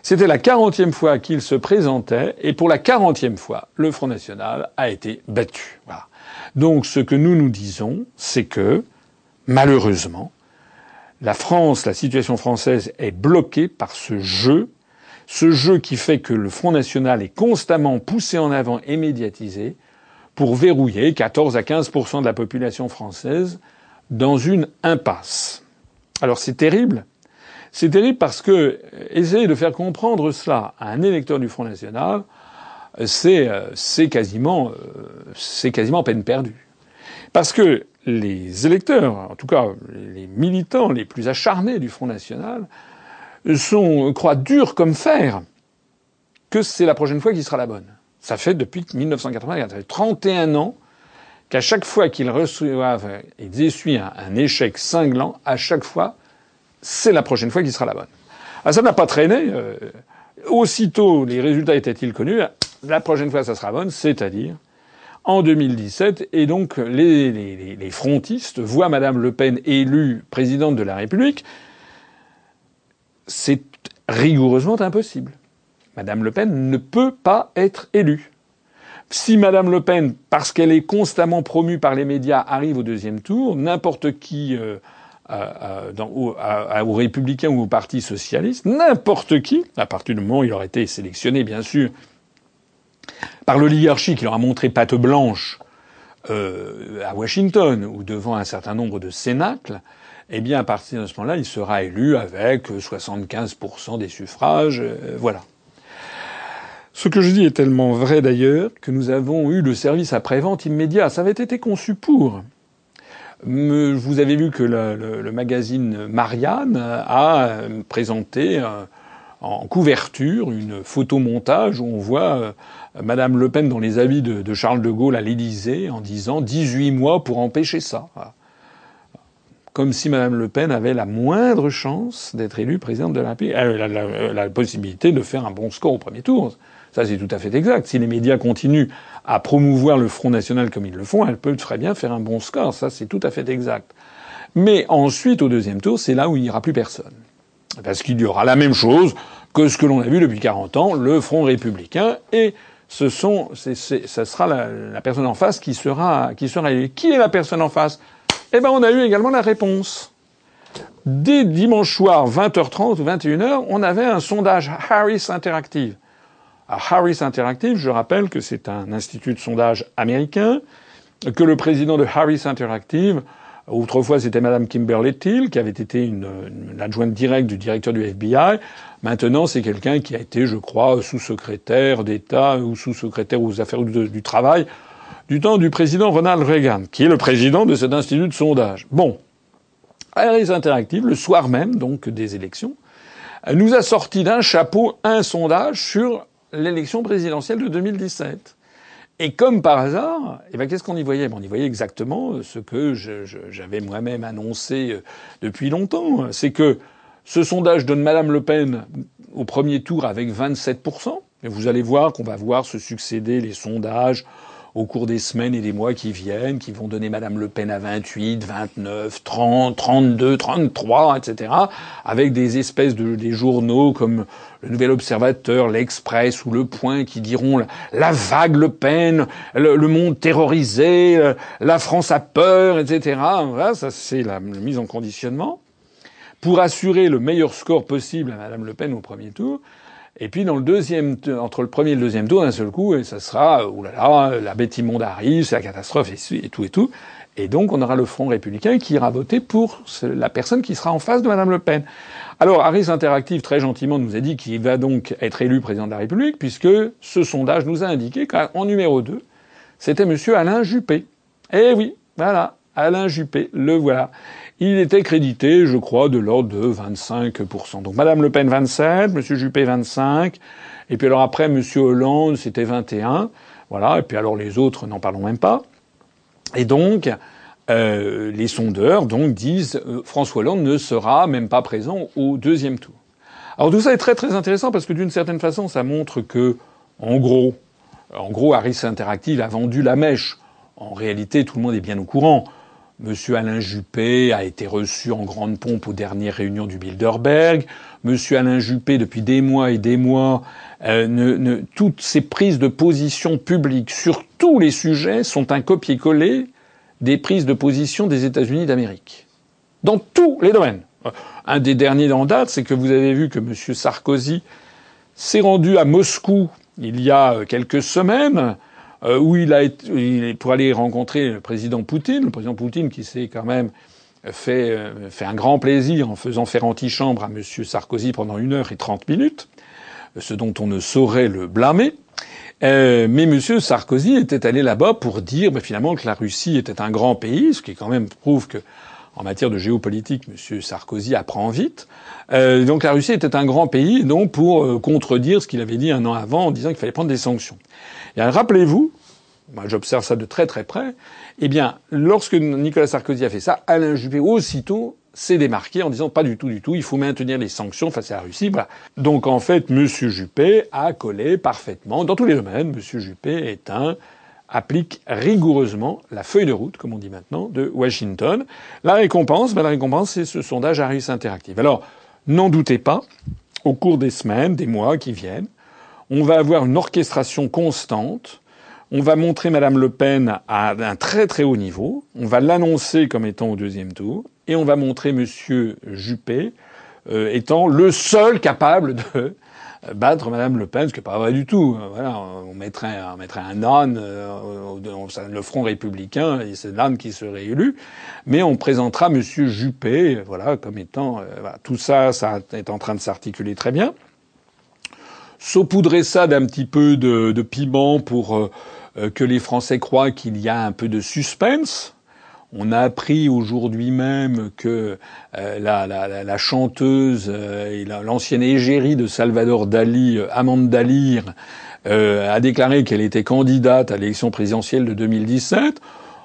Speaker 2: C'était la quarantième fois qu'il se présentait et pour la quarantième fois, le Front National a été battu. Voilà. Donc ce que nous nous disons, c'est que, malheureusement, la France, la situation française est bloquée par ce jeu ce jeu qui fait que le Front National est constamment poussé en avant et médiatisé pour verrouiller 14 à 15% de la population française dans une impasse. Alors c'est terrible. C'est terrible parce que euh, essayer de faire comprendre cela à un électeur du Front National, c'est euh, c'est quasiment euh, c'est quasiment peine perdue. Parce que les électeurs, en tout cas les militants les plus acharnés du Front National, sont, croient dur comme fer que c'est la prochaine fois qui sera la bonne. Ça fait depuis 1984, ça fait 31 ans qu'à chaque fois qu'ils reçoivent, ils essuient un, échec cinglant, à chaque fois, c'est la prochaine fois qui sera la bonne. Ah, ça n'a pas traîné. Euh, aussitôt les résultats étaient-ils connus, la prochaine fois ça sera bonne, c'est-à-dire en 2017, et donc les, les, les, frontistes voient Madame Le Pen élue présidente de la République, c'est rigoureusement impossible. Madame Le Pen ne peut pas être élue. Si Madame Le Pen, parce qu'elle est constamment promue par les médias, arrive au deuxième tour, n'importe qui euh, euh, dans, aux Républicains ou au Parti socialiste, n'importe qui, à partir du moment où il aurait été sélectionné, bien sûr, par l'oligarchie qui leur a montré patte blanche euh, à Washington ou devant un certain nombre de cénacles, eh bien, à partir de ce moment-là, il sera élu avec 75% des suffrages. Euh, voilà. Ce que je dis est tellement vrai d'ailleurs que nous avons eu le service après-vente immédiat. Ça avait été conçu pour. Vous avez vu que le, magazine Marianne a présenté euh, en couverture une photomontage où on voit euh, Madame Le Pen dans les habits de, Charles de Gaulle à l'Élysée en disant 18 mois pour empêcher ça comme si Mme Le Pen avait la moindre chance d'être élue présidente de la République. La, possibilité de faire un bon score au premier tour. Ça, c'est tout à fait exact. Si les médias continuent à promouvoir le Front National comme ils le font, elle peut très bien faire un bon score. Ça, c'est tout à fait exact. Mais ensuite, au deuxième tour, c'est là où il n'y aura plus personne. Parce qu'il y aura la même chose que ce que l'on a vu depuis 40 ans, le Front républicain, et ce sera la, personne en face qui sera, qui sera élue. Qui est la personne en face? Eh ben, on a eu également la réponse. Dès dimanche soir, 20h30 ou 21h, on avait un sondage Harris Interactive. Harris Interactive, je rappelle que c'est un institut de sondage américain, que le président de Harris Interactive, autrefois c'était Madame Kimberly Till, qui avait été une, adjointe directe du directeur du FBI. Maintenant, c'est quelqu'un qui a été, je crois, sous-secrétaire d'État ou sous-secrétaire aux affaires du travail du temps du président Ronald Reagan, qui est le président de cet institut de sondage. Bon. Harris Interactive, le soir même, donc, des élections, nous a sorti d'un chapeau un sondage sur l'élection présidentielle de 2017. Et comme par hasard, eh ben, qu'est-ce qu'on y voyait? On y voyait exactement ce que j'avais moi-même annoncé euh, depuis longtemps. C'est que ce sondage donne Madame Le Pen au premier tour avec 27%. Et vous allez voir qu'on va voir se succéder les sondages au cours des semaines et des mois qui viennent, qui vont donner Madame Le Pen à 28, 29, 30, 32, 33, etc., avec des espèces de des journaux comme le Nouvel Observateur, l'Express ou Le Point qui diront la, vague Le Pen, le, monde terrorisé, euh, la France a peur, etc. Voilà, ça c'est la mise en conditionnement. pour assurer le meilleur score possible à Madame Le Pen au premier tour. Et puis dans le deuxième, entre le premier et le deuxième tour, d'un seul coup, ça sera, oulala, la bête immonde arrive, c'est la catastrophe et, tout et tout. Et donc on aura le Front républicain qui ira voter pour la personne qui sera en face de Madame Le Pen. Alors Harris Interactive très gentiment nous a dit qu'il va donc être élu président de la République puisque ce sondage nous a indiqué qu'en numéro 2, c'était Monsieur Alain Juppé. Eh oui, voilà, Alain Juppé, le voilà. Il était crédité, je crois, de l'ordre de 25%. Donc Madame Le Pen 27, Monsieur Juppé 25, et puis alors après Monsieur Hollande c'était 21, voilà, et puis alors les autres n'en parlons même pas. Et donc euh, les sondeurs donc disent euh, François Hollande ne sera même pas présent au deuxième tour. Alors tout ça est très très intéressant parce que d'une certaine façon ça montre que en gros, en gros Harris Interactive a vendu la mèche. En réalité, tout le monde est bien au courant. Monsieur Alain Juppé a été reçu en grande pompe aux dernières réunions du Bilderberg. Monsieur Alain Juppé, depuis des mois et des mois, euh, toutes ses prises de position publiques sur tous les sujets sont un copier-coller des prises de position des États-Unis d'Amérique. Dans tous les domaines. Un des derniers en date, c'est que vous avez vu que Monsieur Sarkozy s'est rendu à Moscou il y a quelques semaines euh, où il a pour aller rencontrer le président Poutine, le président Poutine qui s'est quand même fait, euh, fait un grand plaisir en faisant faire antichambre à M. Sarkozy pendant une heure et trente minutes, ce dont on ne saurait le blâmer. Euh, mais M. Sarkozy était allé là-bas pour dire ben, finalement que la Russie était un grand pays, ce qui quand même prouve que en matière de géopolitique, M. Sarkozy apprend vite. Euh, donc la Russie était un grand pays, donc pour euh, contredire ce qu'il avait dit un an avant en disant qu'il fallait prendre des sanctions. Et rappelez-vous, moi j'observe ça de très très près, eh bien, lorsque Nicolas Sarkozy a fait ça, Alain Juppé aussitôt s'est démarqué en disant pas du tout, du tout, il faut maintenir les sanctions face à la Russie. Voilà. Donc en fait, M. Juppé a collé parfaitement dans tous les domaines. M. Juppé est un applique rigoureusement la feuille de route, comme on dit maintenant, de Washington. La récompense, ben la récompense, c'est ce sondage Harris Interactive. Alors, n'en doutez pas, au cours des semaines, des mois qui viennent, on va avoir une orchestration constante. On va montrer Madame Le Pen à un très très haut niveau. On va l'annoncer comme étant au deuxième tour. Et on va montrer Monsieur Juppé euh, étant le seul capable de battre Madame Le Pen, ce qui n'est pas vrai du tout. Voilà, on mettrait, on mettrait un âne, euh, le Front républicain, et c'est l'âne qui serait élu, mais on présentera Monsieur Juppé, voilà, comme étant, euh, voilà, tout ça, ça est en train de s'articuler très bien saupoudrer ça d'un petit peu de, de piment pour euh, euh, que les Français croient qu'il y a un peu de suspense. On a appris aujourd'hui même que euh, la, chanteuse et l'ancienne égérie de Salvador Dali, Amanda Dalir, a déclaré qu'elle était candidate à l'élection présidentielle de 2017.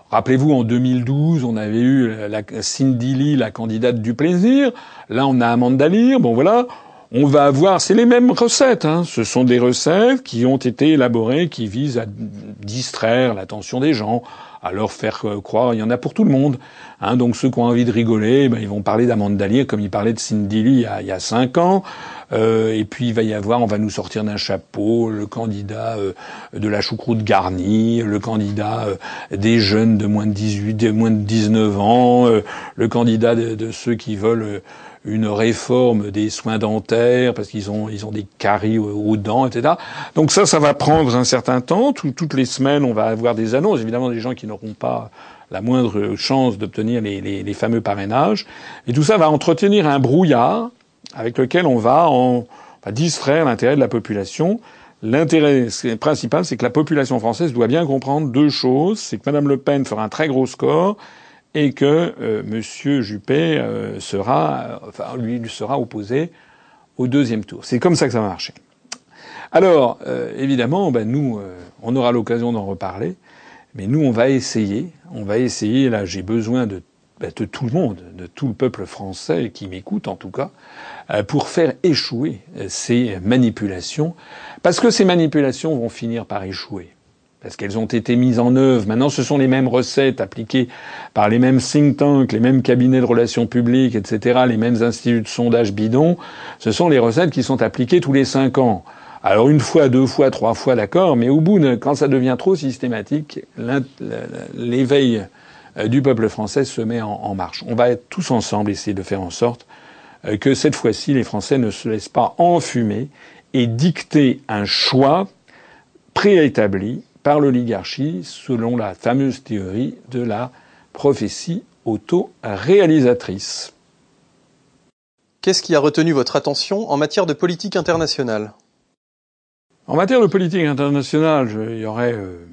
Speaker 2: Rappelez-vous, en 2012, on avait eu Cindy Lee, la candidate du plaisir. Là, on a Amanda Dalir. Bon, voilà on va avoir, c'est les mêmes recettes. Hein. Ce sont des recettes qui ont été élaborées, qui visent à distraire l'attention des gens, à leur faire croire, il y en a pour tout le monde. Hein. Donc ceux qui ont envie de rigoler, ben, ils vont parler d'Amanda comme ils parlaient de Cindy Lee il y a, cinq ans. Euh, et puis il va y avoir, on va nous sortir d'un chapeau le candidat euh, de la choucroute garnie, le candidat euh, des jeunes de moins de 18, de moins de 19 ans, le candidat de, de, ceux qui veulent une réforme des soins dentaires parce qu'ils ont ils ont des caries aux, dents, etc. Donc ça, ça va prendre un certain temps. toutes les semaines, on va avoir des annonces. Évidemment, des gens qui n'auront pas la moindre chance d'obtenir les, les, les, fameux parrainages. Et tout ça va entretenir un brouillard avec lequel on va, en, distraire l'intérêt de la population. L'intérêt principal, c'est que la population française doit bien comprendre deux choses. C'est que Madame Le Pen fera un très gros score et que euh, M. Juppé euh, sera, enfin, lui, sera opposé au deuxième tour. C'est comme ça que ça va marcher. Alors, euh, évidemment, ben, nous, on aura l'occasion d'en reparler, mais nous, on va essayer, on va essayer, là, j'ai besoin de, ben, de tout le monde, de tout le peuple français qui m'écoute en tout cas, pour faire échouer ces manipulations, parce que ces manipulations vont finir par échouer parce qu'elles ont été mises en œuvre. Maintenant, ce sont les mêmes recettes appliquées par les mêmes think tanks, les mêmes cabinets de relations publiques, etc., les mêmes instituts de sondage bidons. Ce sont les recettes qui sont appliquées tous les cinq ans. Alors une fois, deux fois, trois fois, d'accord, mais au bout, quand ça devient trop systématique, l'éveil euh, du peuple français se met en, marche. On va tous ensemble essayer de faire en sorte euh, que cette fois-ci les Français ne se laissent pas enfumer et dicter un choix préétabli par l'oligarchie selon la fameuse théorie de la prophétie auto-réalisatrice.
Speaker 1: Qu'est-ce qui a retenu votre attention en matière de politique internationale?
Speaker 2: En matière de politique internationale, il y aurait euh,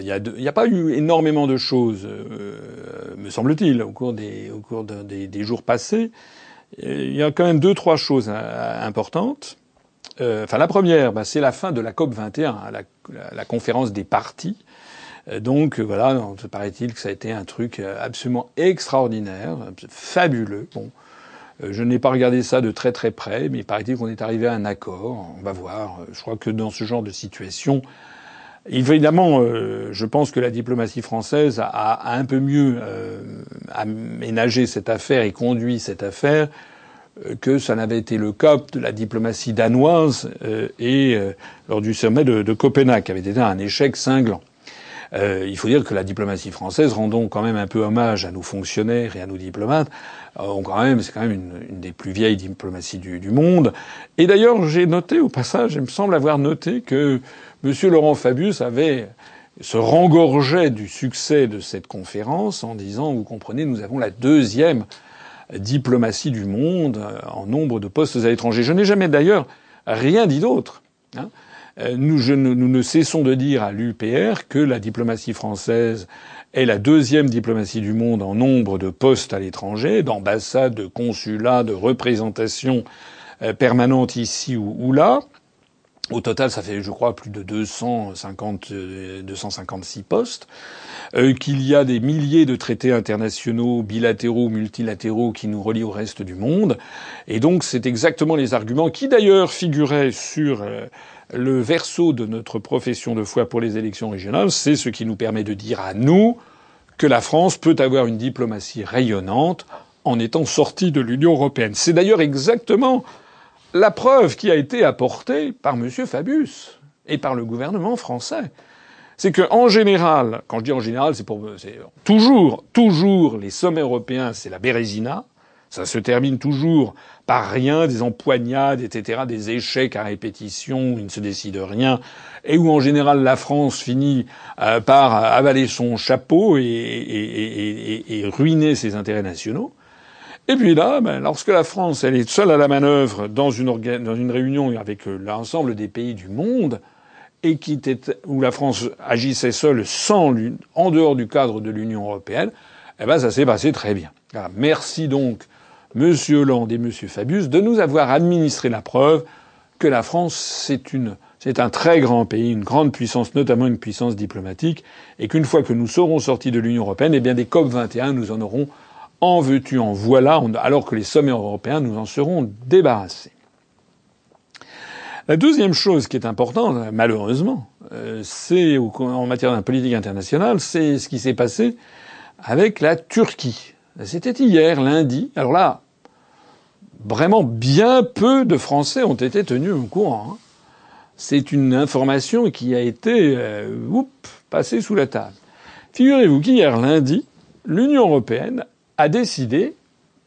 Speaker 2: il n'y a, pas eu énormément de choses, euh, me semble-t-il, au cours, des, au cours des, des, jours passés. Il y a quand même deux, trois choses euh, importantes. Euh, enfin, la première, bah, c'est la fin de la COP 21, la, la, conférence des partis. Euh, donc voilà, paraît-il que ça a été un truc absolument extraordinaire, fabuleux. Bon, je n'ai pas regardé ça de très très près, mais il paraît-il qu'on est arrivé à un accord. On va voir. Je crois que dans ce genre de situation, Évidemment, euh, je pense que la diplomatie française a, un peu mieux euh, aménagé cette affaire et conduit cette affaire euh, que ça n'avait été le cas de la diplomatie danoise et lors du sommet de, de, Copenhague, qui avait été un échec cinglant. il faut dire que la diplomatie française, rendons quand même un peu hommage à nos fonctionnaires et à nos diplomates, quand même, c'est quand même une, une, des plus vieilles diplomaties du, du monde. Et d'ailleurs, j'ai noté au passage, il me semble avoir noté que M. Laurent Fabius avait se rengorgeait du succès de cette conférence en disant, vous comprenez, nous avons la deuxième diplomatie du monde en nombre de postes à l'étranger. Je n'ai jamais d'ailleurs rien dit d'autre. Hein. Nous, nous, ne cessons de dire à l'UPR que la diplomatie française est la deuxième diplomatie du monde en nombre de postes à l'étranger, d'ambassades, de consulats, de représentations euh, permanentes ici ou là. Au total, ça fait, je crois, plus de 250, 256 euh, postes. Euh, qu'il y a des milliers de traités internationaux, bilatéraux, multilatéraux, qui nous relient au reste du monde. Et donc, c'est exactement les arguments qui, d'ailleurs, figuraient sur euh, le verso de notre profession de foi pour les élections régionales. C'est ce qui nous permet de dire à nous que la France peut avoir une diplomatie rayonnante en étant sortie de l'Union européenne. C'est d'ailleurs exactement la preuve qui a été apportée par M. Fabius et par le gouvernement français, c'est que en général, quand je dis en général, c'est pour toujours, toujours les sommets européens, c'est la bérésina. Ça se termine toujours par rien, des empoignades, etc., des échecs à répétition il ne se décide rien, et où en général la France finit euh, par avaler son chapeau et, et, ruiner ses intérêts nationaux. Et puis là, ben, lorsque la France elle est seule à la manœuvre dans une, réunion avec euh, l'ensemble des pays du monde, et où la France agissait seule en dehors du cadre de l'Union européenne, eh ben ça s'est passé très bien. Merci donc Monsieur Hollande et M. Fabius de nous avoir administré la preuve que la France c'est une c'est un très grand pays, une grande puissance, notamment une puissance diplomatique, et qu'une fois que nous serons sortis de l'Union européenne, eh bien des COP 21, nous en aurons en veux-tu, en voilà, alors que les sommets européens nous en seront débarrassés. La deuxième chose qui est importante, malheureusement, euh, c'est en matière de politique internationale, c'est ce qui s'est passé avec la Turquie. C'était hier, lundi. Alors là, vraiment bien peu de Français ont été tenus au courant. Hein. C'est une information qui a été euh, passée sous la table. Figurez-vous qu'hier lundi, l'Union européenne a décidé,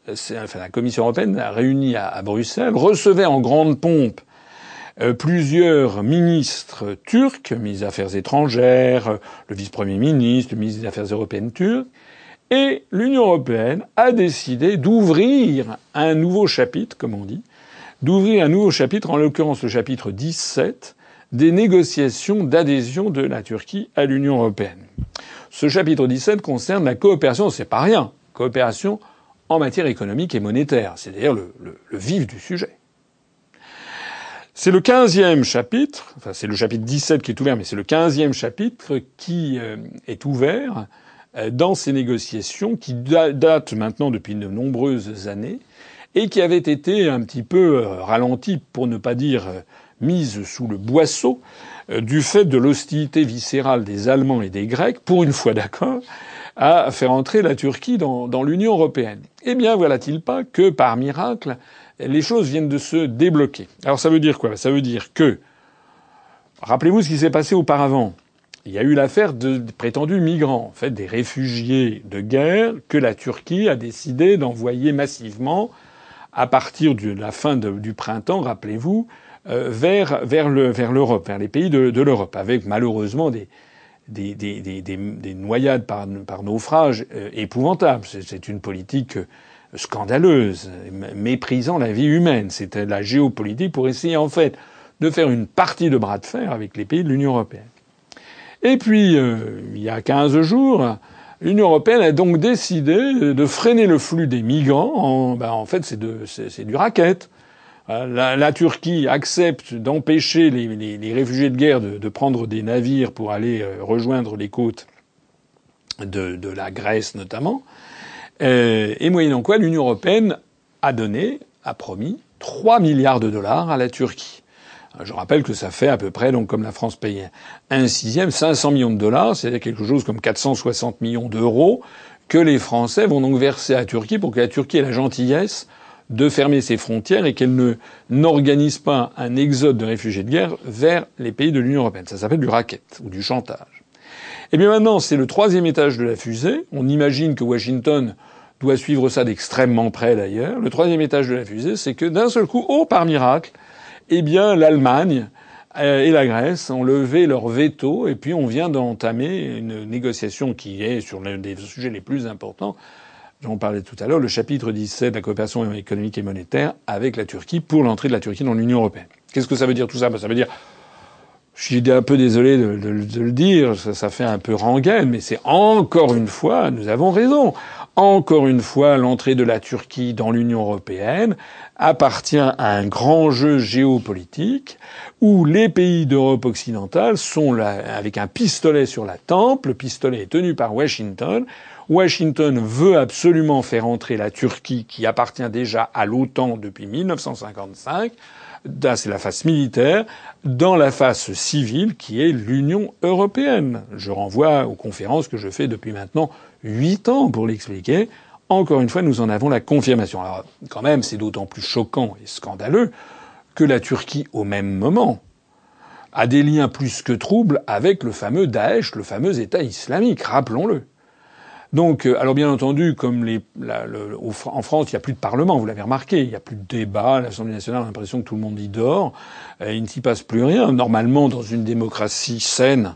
Speaker 2: enfin la Commission européenne a réuni à, Bruxelles, recevait en grande pompe euh, plusieurs ministres turcs, ministre des Affaires étrangères, le vice-premier ministre, le ministre des Affaires européennes turc, et l'Union européenne a décidé d'ouvrir un nouveau chapitre, comme on dit, d'ouvrir un nouveau chapitre, en l'occurrence le chapitre 17, des négociations d'adhésion de la Turquie à l'Union européenne. Ce chapitre 17 concerne la coopération, c'est pas rien, coopération en matière économique et monétaire. C'est d'ailleurs le, vif du sujet. C'est le quinzième chapitre, enfin c'est le chapitre 17 qui est ouvert, mais c'est le quinzième chapitre qui euh, est ouvert euh, dans ces négociations qui datent maintenant depuis de nombreuses années et qui avaient été un petit peu euh, ralenties, pour ne pas dire mises sous le boisseau, du fait de l'hostilité viscérale des Allemands et des Grecs, pour une fois d'accord, à faire entrer la Turquie dans, l'Union européenne. Eh bien, voilà-t-il pas que, par miracle, les choses viennent de se débloquer. Alors ça veut dire quoi? Ça veut dire que, rappelez-vous ce qui s'est passé auparavant. il y a eu l'affaire de prétendus migrants, en fait des réfugiés de guerre que la Turquie a décidé d'envoyer massivement à partir de la fin du printemps, rappelez-vous, euh, vers vers le vers l'Europe, vers les pays de, de l'Europe, avec malheureusement des des, des, des, des noyades par, par naufrage euh, épouvantables. C'est une politique scandaleuse, méprisant la vie humaine. C'était la géopolitique pour essayer en fait de faire une partie de bras de fer avec les pays de l'Union européenne. Et puis, euh, il y a 15 jours, l'Union européenne a donc décidé de freiner le flux des migrants. En, ben, en fait, c'est du racket. Euh, la, la, Turquie accepte d'empêcher les, les, réfugiés de guerre de, de, prendre des navires pour aller euh, rejoindre les côtes de, la Grèce notamment. Euh, et moyennant quoi, l'Union européenne a donné, a promis 3 milliards de dollars à la Turquie. Je rappelle que ça fait à peu près, donc comme la France paye un sixième, 500 millions de dollars, c'est-à-dire quelque chose comme 460 millions d'euros que les Français vont donc verser à la Turquie pour que la Turquie ait la gentillesse de fermer ses frontières et qu'elle ne n'organise pas un exode de réfugiés de guerre vers les pays de l'Union européenne. Ça s'appelle du racket ou du chantage. Et eh bien maintenant, c'est le troisième étage de la fusée. On imagine que Washington doit suivre ça d'extrêmement près d'ailleurs. Le troisième étage de la fusée, c'est que d'un seul coup, oh par miracle, eh bien l'Allemagne euh, et la Grèce ont levé leur veto et puis on vient d'entamer une négociation qui est sur l'un des sujets les plus importants J'en parlais tout à l'heure, le chapitre 17 de la coopération économique et monétaire avec la Turquie pour l'entrée de la Turquie dans l'Union européenne. Qu'est-ce que ça veut dire tout ça? Ben, Ça veut dire, je suis un peu désolé de, le dire, ça, ça, fait un peu rengaine, mais c'est encore une fois, nous avons raison. Encore une fois, l'entrée de la Turquie dans l'Union européenne appartient à un grand jeu géopolitique où les pays d'Europe occidentale sont là avec un pistolet sur la tempe. Le pistolet est tenu par Washington Washington veut absolument faire entrer la Turquie, qui appartient déjà à l'OTAN depuis 1955, c'est la face militaire, dans la face civile qui est l'Union européenne. Je renvoie aux conférences que je fais depuis maintenant huit ans pour l'expliquer. Encore une fois, nous en avons la confirmation. Alors, quand même, c'est d'autant plus choquant et scandaleux que la Turquie, au même moment, a des liens plus que troubles avec le fameux Daesh, le fameux État islamique, rappelons-le. Donc, euh, alors bien entendu, comme en France, il n'y a plus de parlement, vous l'avez remarqué, il n'y a plus de débat. L'Assemblée nationale a l'impression que tout le monde y dort. Euh, il ne s'y passe plus rien. Normalement, dans une démocratie saine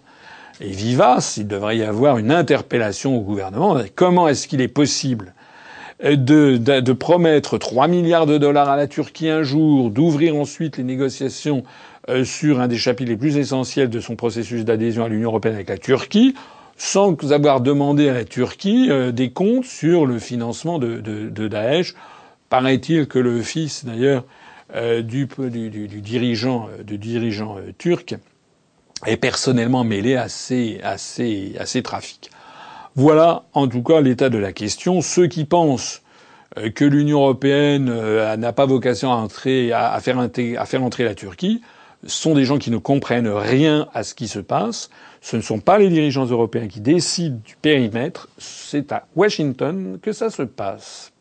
Speaker 2: et vivace, il devrait y avoir une interpellation au gouvernement. Comment est-ce qu'il est possible de, de, promettre 3 milliards de dollars à la Turquie un jour, d'ouvrir ensuite les négociations euh, sur un des chapitres les plus essentiels de son processus d'adhésion à l'Union européenne avec la Turquie, sans avoir demandé à la Turquie euh, des comptes sur le financement de, de, de Daesh. Paraît-il que le fils, d'ailleurs, euh, du, dirigeant, euh, turc est personnellement mêlé à ces, trafics. Voilà, en tout cas, l'état de la question. Ceux qui pensent que l'Union européenne n'a pas vocation à faire entrer la Turquie sont des gens qui ne comprennent rien à ce qui se passe. Ce ne sont pas les dirigeants européens qui décident du périmètre, c'est à Washington que ça se passe.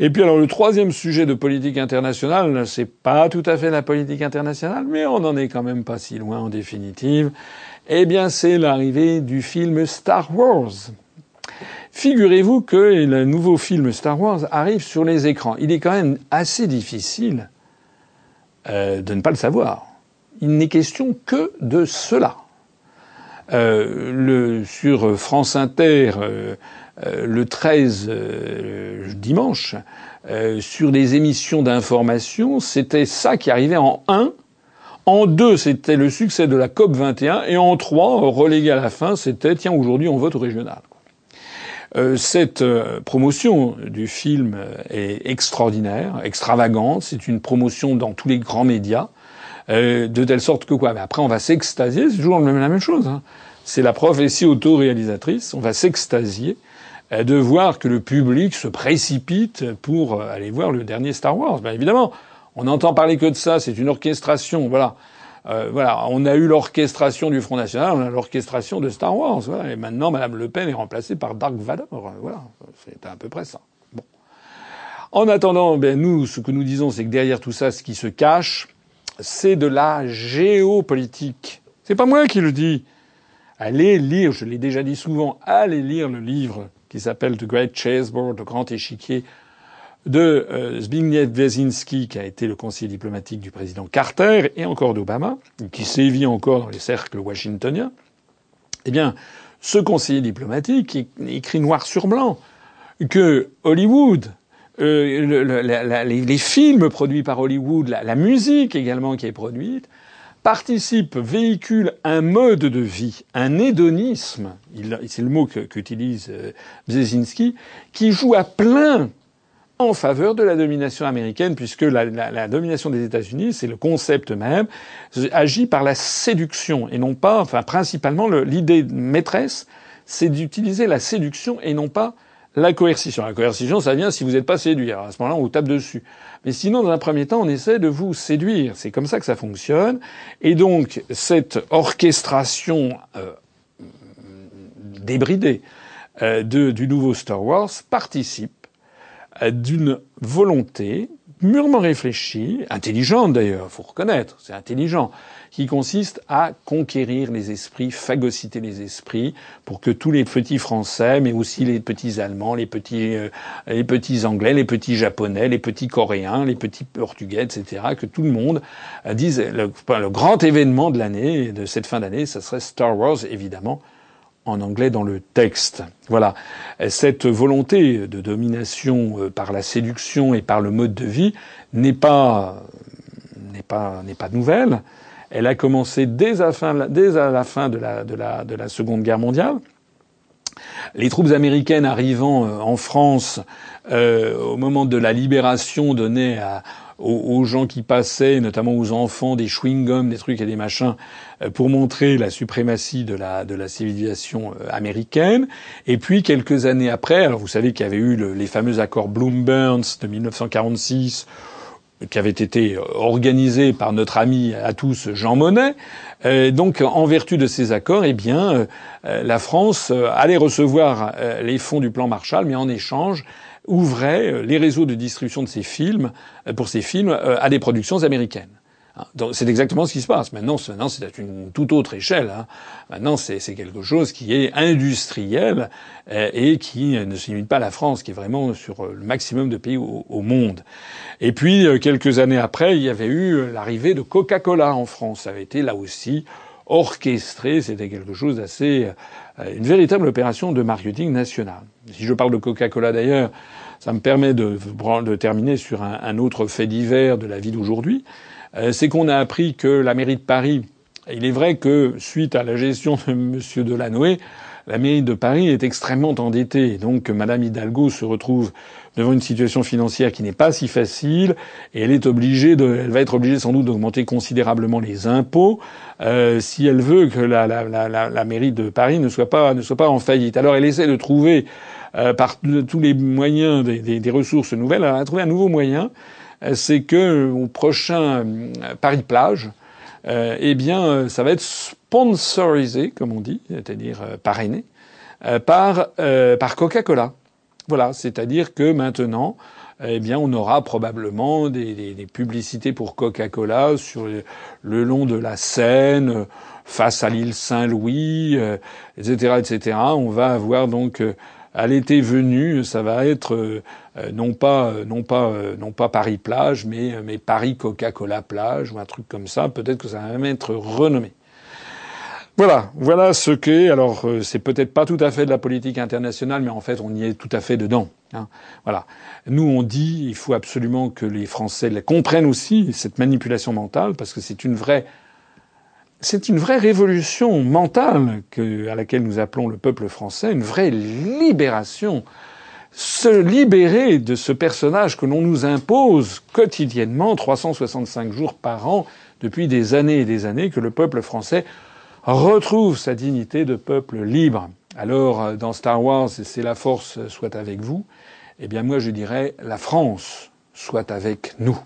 Speaker 2: Et puis alors le troisième sujet de politique internationale, c'est pas tout à fait la politique internationale, mais on n'en est quand même pas si loin en définitive. Eh bien, c'est l'arrivée du film Star Wars. Figurez-vous que le nouveau film Star Wars arrive sur les écrans. Il est quand même assez difficile euh, de ne pas le savoir. Il n'est question que de cela. Euh, sur France Inter, euh, le 13 euh, dimanche, sur des émissions d'information, c'était ça qui arrivait en 1. En 2, c'était le succès de la COP 21. Et en 3, relégué à la fin, c'était tiens, aujourd'hui on vote au régional. Cette promotion du film est extraordinaire, extravagante. C'est une promotion dans tous les grands médias. Euh, de telle sorte que quoi? Mais après, on va s'extasier, c'est toujours la même chose. Hein. C'est la prophétie autoréalisatrice, on va s'extasier euh, de voir que le public se précipite pour euh, aller voir le dernier Star Wars. Bien évidemment, on n'entend parler que de ça, c'est une orchestration, voilà. Euh, voilà, on a eu l'orchestration du Front National, on a l'orchestration de Star Wars, voilà. Et maintenant, Madame Le Pen est remplacée par Dark Vador, voilà. C'est à peu près ça. Bon. En attendant, ben nous, ce que nous disons, c'est que derrière tout ça, ce qui se cache, c'est de la géopolitique. C'est pas moi qui le dis. Allez lire, je l'ai déjà dit souvent, allez lire le livre qui s'appelle The Great Chessboard, le grand échiquier de euh, Zbigniew Brzezinski, qui a été le conseiller diplomatique du président Carter et encore d'Obama, qui sévit encore dans les cercles washingtoniens. Eh bien, ce conseiller diplomatique écrit noir sur blanc que Hollywood, euh, les, films produits par Hollywood, la, musique également qui est produite, participent, véhiculent un mode de vie, un hédonisme, c'est le mot qu'utilise euh, Brzezinski, qui joue à plein en faveur de la domination américaine, puisque la, domination des États-Unis, c'est le concept même, agit par la séduction et non pas, enfin principalement l'idée maîtresse, c'est d'utiliser la séduction et non pas la coercition. La coercition, ça vient si vous n'êtes pas séduit. à ce moment-là, on vous tape dessus. Mais sinon, dans un premier temps, on essaie de vous séduire. C'est comme ça que ça fonctionne. Et donc, cette orchestration euh, débridée euh, du nouveau Star Wars participe d'une volonté mûrement réfléchie, intelligente d'ailleurs, faut reconnaître, c'est intelligent, qui consiste à conquérir les esprits, phagocyter les esprits, pour que tous les petits Français, mais aussi les petits Allemands, les petits, euh, les petits Anglais, les petits Japonais, les petits Coréens, les petits Portugais, etc., que tout le monde euh, dise le, le grand événement de l'année, de cette fin d'année, ce serait Star Wars, évidemment, en anglais dans le texte. Voilà. Cette volonté de domination euh, par la séduction et par le mode de vie n'est pas, n'est pas, n'est pas nouvelle. Elle a commencé dès, à, fin, dès à la fin de la, de, la, de la Seconde Guerre mondiale. Les troupes américaines arrivant euh, en France euh, au moment de la libération donnaient à, aux, gens qui passaient, notamment aux enfants, des chewing-gums, des trucs et des machins, euh, pour montrer la suprématie de la, de la civilisation euh, américaine. Et puis, quelques années après, alors vous savez qu'il y avait eu les fameux accords Bloom-Burns de 1946, qui avaient été organisés par notre ami à tous Jean Monnet. Euh, donc, en vertu de ces accords, eh bien, la France allait recevoir les fonds du plan Marshall, mais en échange, ouvrait euh, les réseaux de distribution de ses films, euh, pour ses films, euh, à des productions américaines. Hein, c'est exactement ce qui se passe. Maintenant, maintenant c'est à une toute autre échelle. Hein. Maintenant, c'est quelque chose qui est industriel et qui ne se limite pas à la France, qui est vraiment sur le maximum de pays au monde. Et puis, quelques années après, il y avait eu l'arrivée de Coca-Cola en France. Ça avait été là aussi orchestré. C'était quelque chose d'assez, une véritable opération de marketing national. Si je parle de Coca-Cola d'ailleurs, ça me permet de, de terminer sur un, autre fait divers de la vie d'aujourd'hui. Euh, c'est qu'on a appris que la mairie de Paris, il est vrai que suite à la gestion de M. Delanoë, la mairie de Paris est extrêmement endettée. Donc Madame Hidalgo se retrouve devant une situation financière qui n'est pas si facile et elle est obligée de, elle va être obligée sans doute d'augmenter considérablement les impôts euh, si elle veut que la, la, la, la, mairie de Paris ne soit pas ne soit pas en faillite. Alors elle essaie de trouver euh, par tous les moyens des, des, ressources nouvelles, elle a trouvé un nouveau moyen, euh, c'est que au prochain euh, Paris Plage, eh bien, ça va être sponsorisé, comme on dit, c'est-à-dire parrainé, par par Coca-Cola. Voilà, c'est-à-dire que maintenant, eh bien, on aura probablement des, des, publicités pour Coca-Cola sur le, long de la Seine, face à l'île Saint-Louis, etc., etc. On va avoir donc à l'été venu, ça va être euh, non pas non pas non pas Paris plage, mais mais Paris Coca-Cola plage ou un truc comme ça. Peut-être que ça va même être renommé. Voilà, voilà ce qu'est. Alors, euh, c'est peut-être pas tout à fait de la politique internationale, mais en fait, on y est tout à fait dedans. Hein. Voilà. Nous, on dit, il faut absolument que les Français comprennent aussi cette manipulation mentale, parce que c'est une vraie c'est une vraie révolution mentale que, à laquelle nous appelons le peuple français, une vraie libération. Se libérer de ce personnage que l'on nous impose quotidiennement, 365 jours par an, depuis des années et des années, que le peuple français retrouve sa dignité de peuple libre. Alors, dans Star Wars, c'est la force soit avec vous, eh bien moi je dirais la France soit avec nous.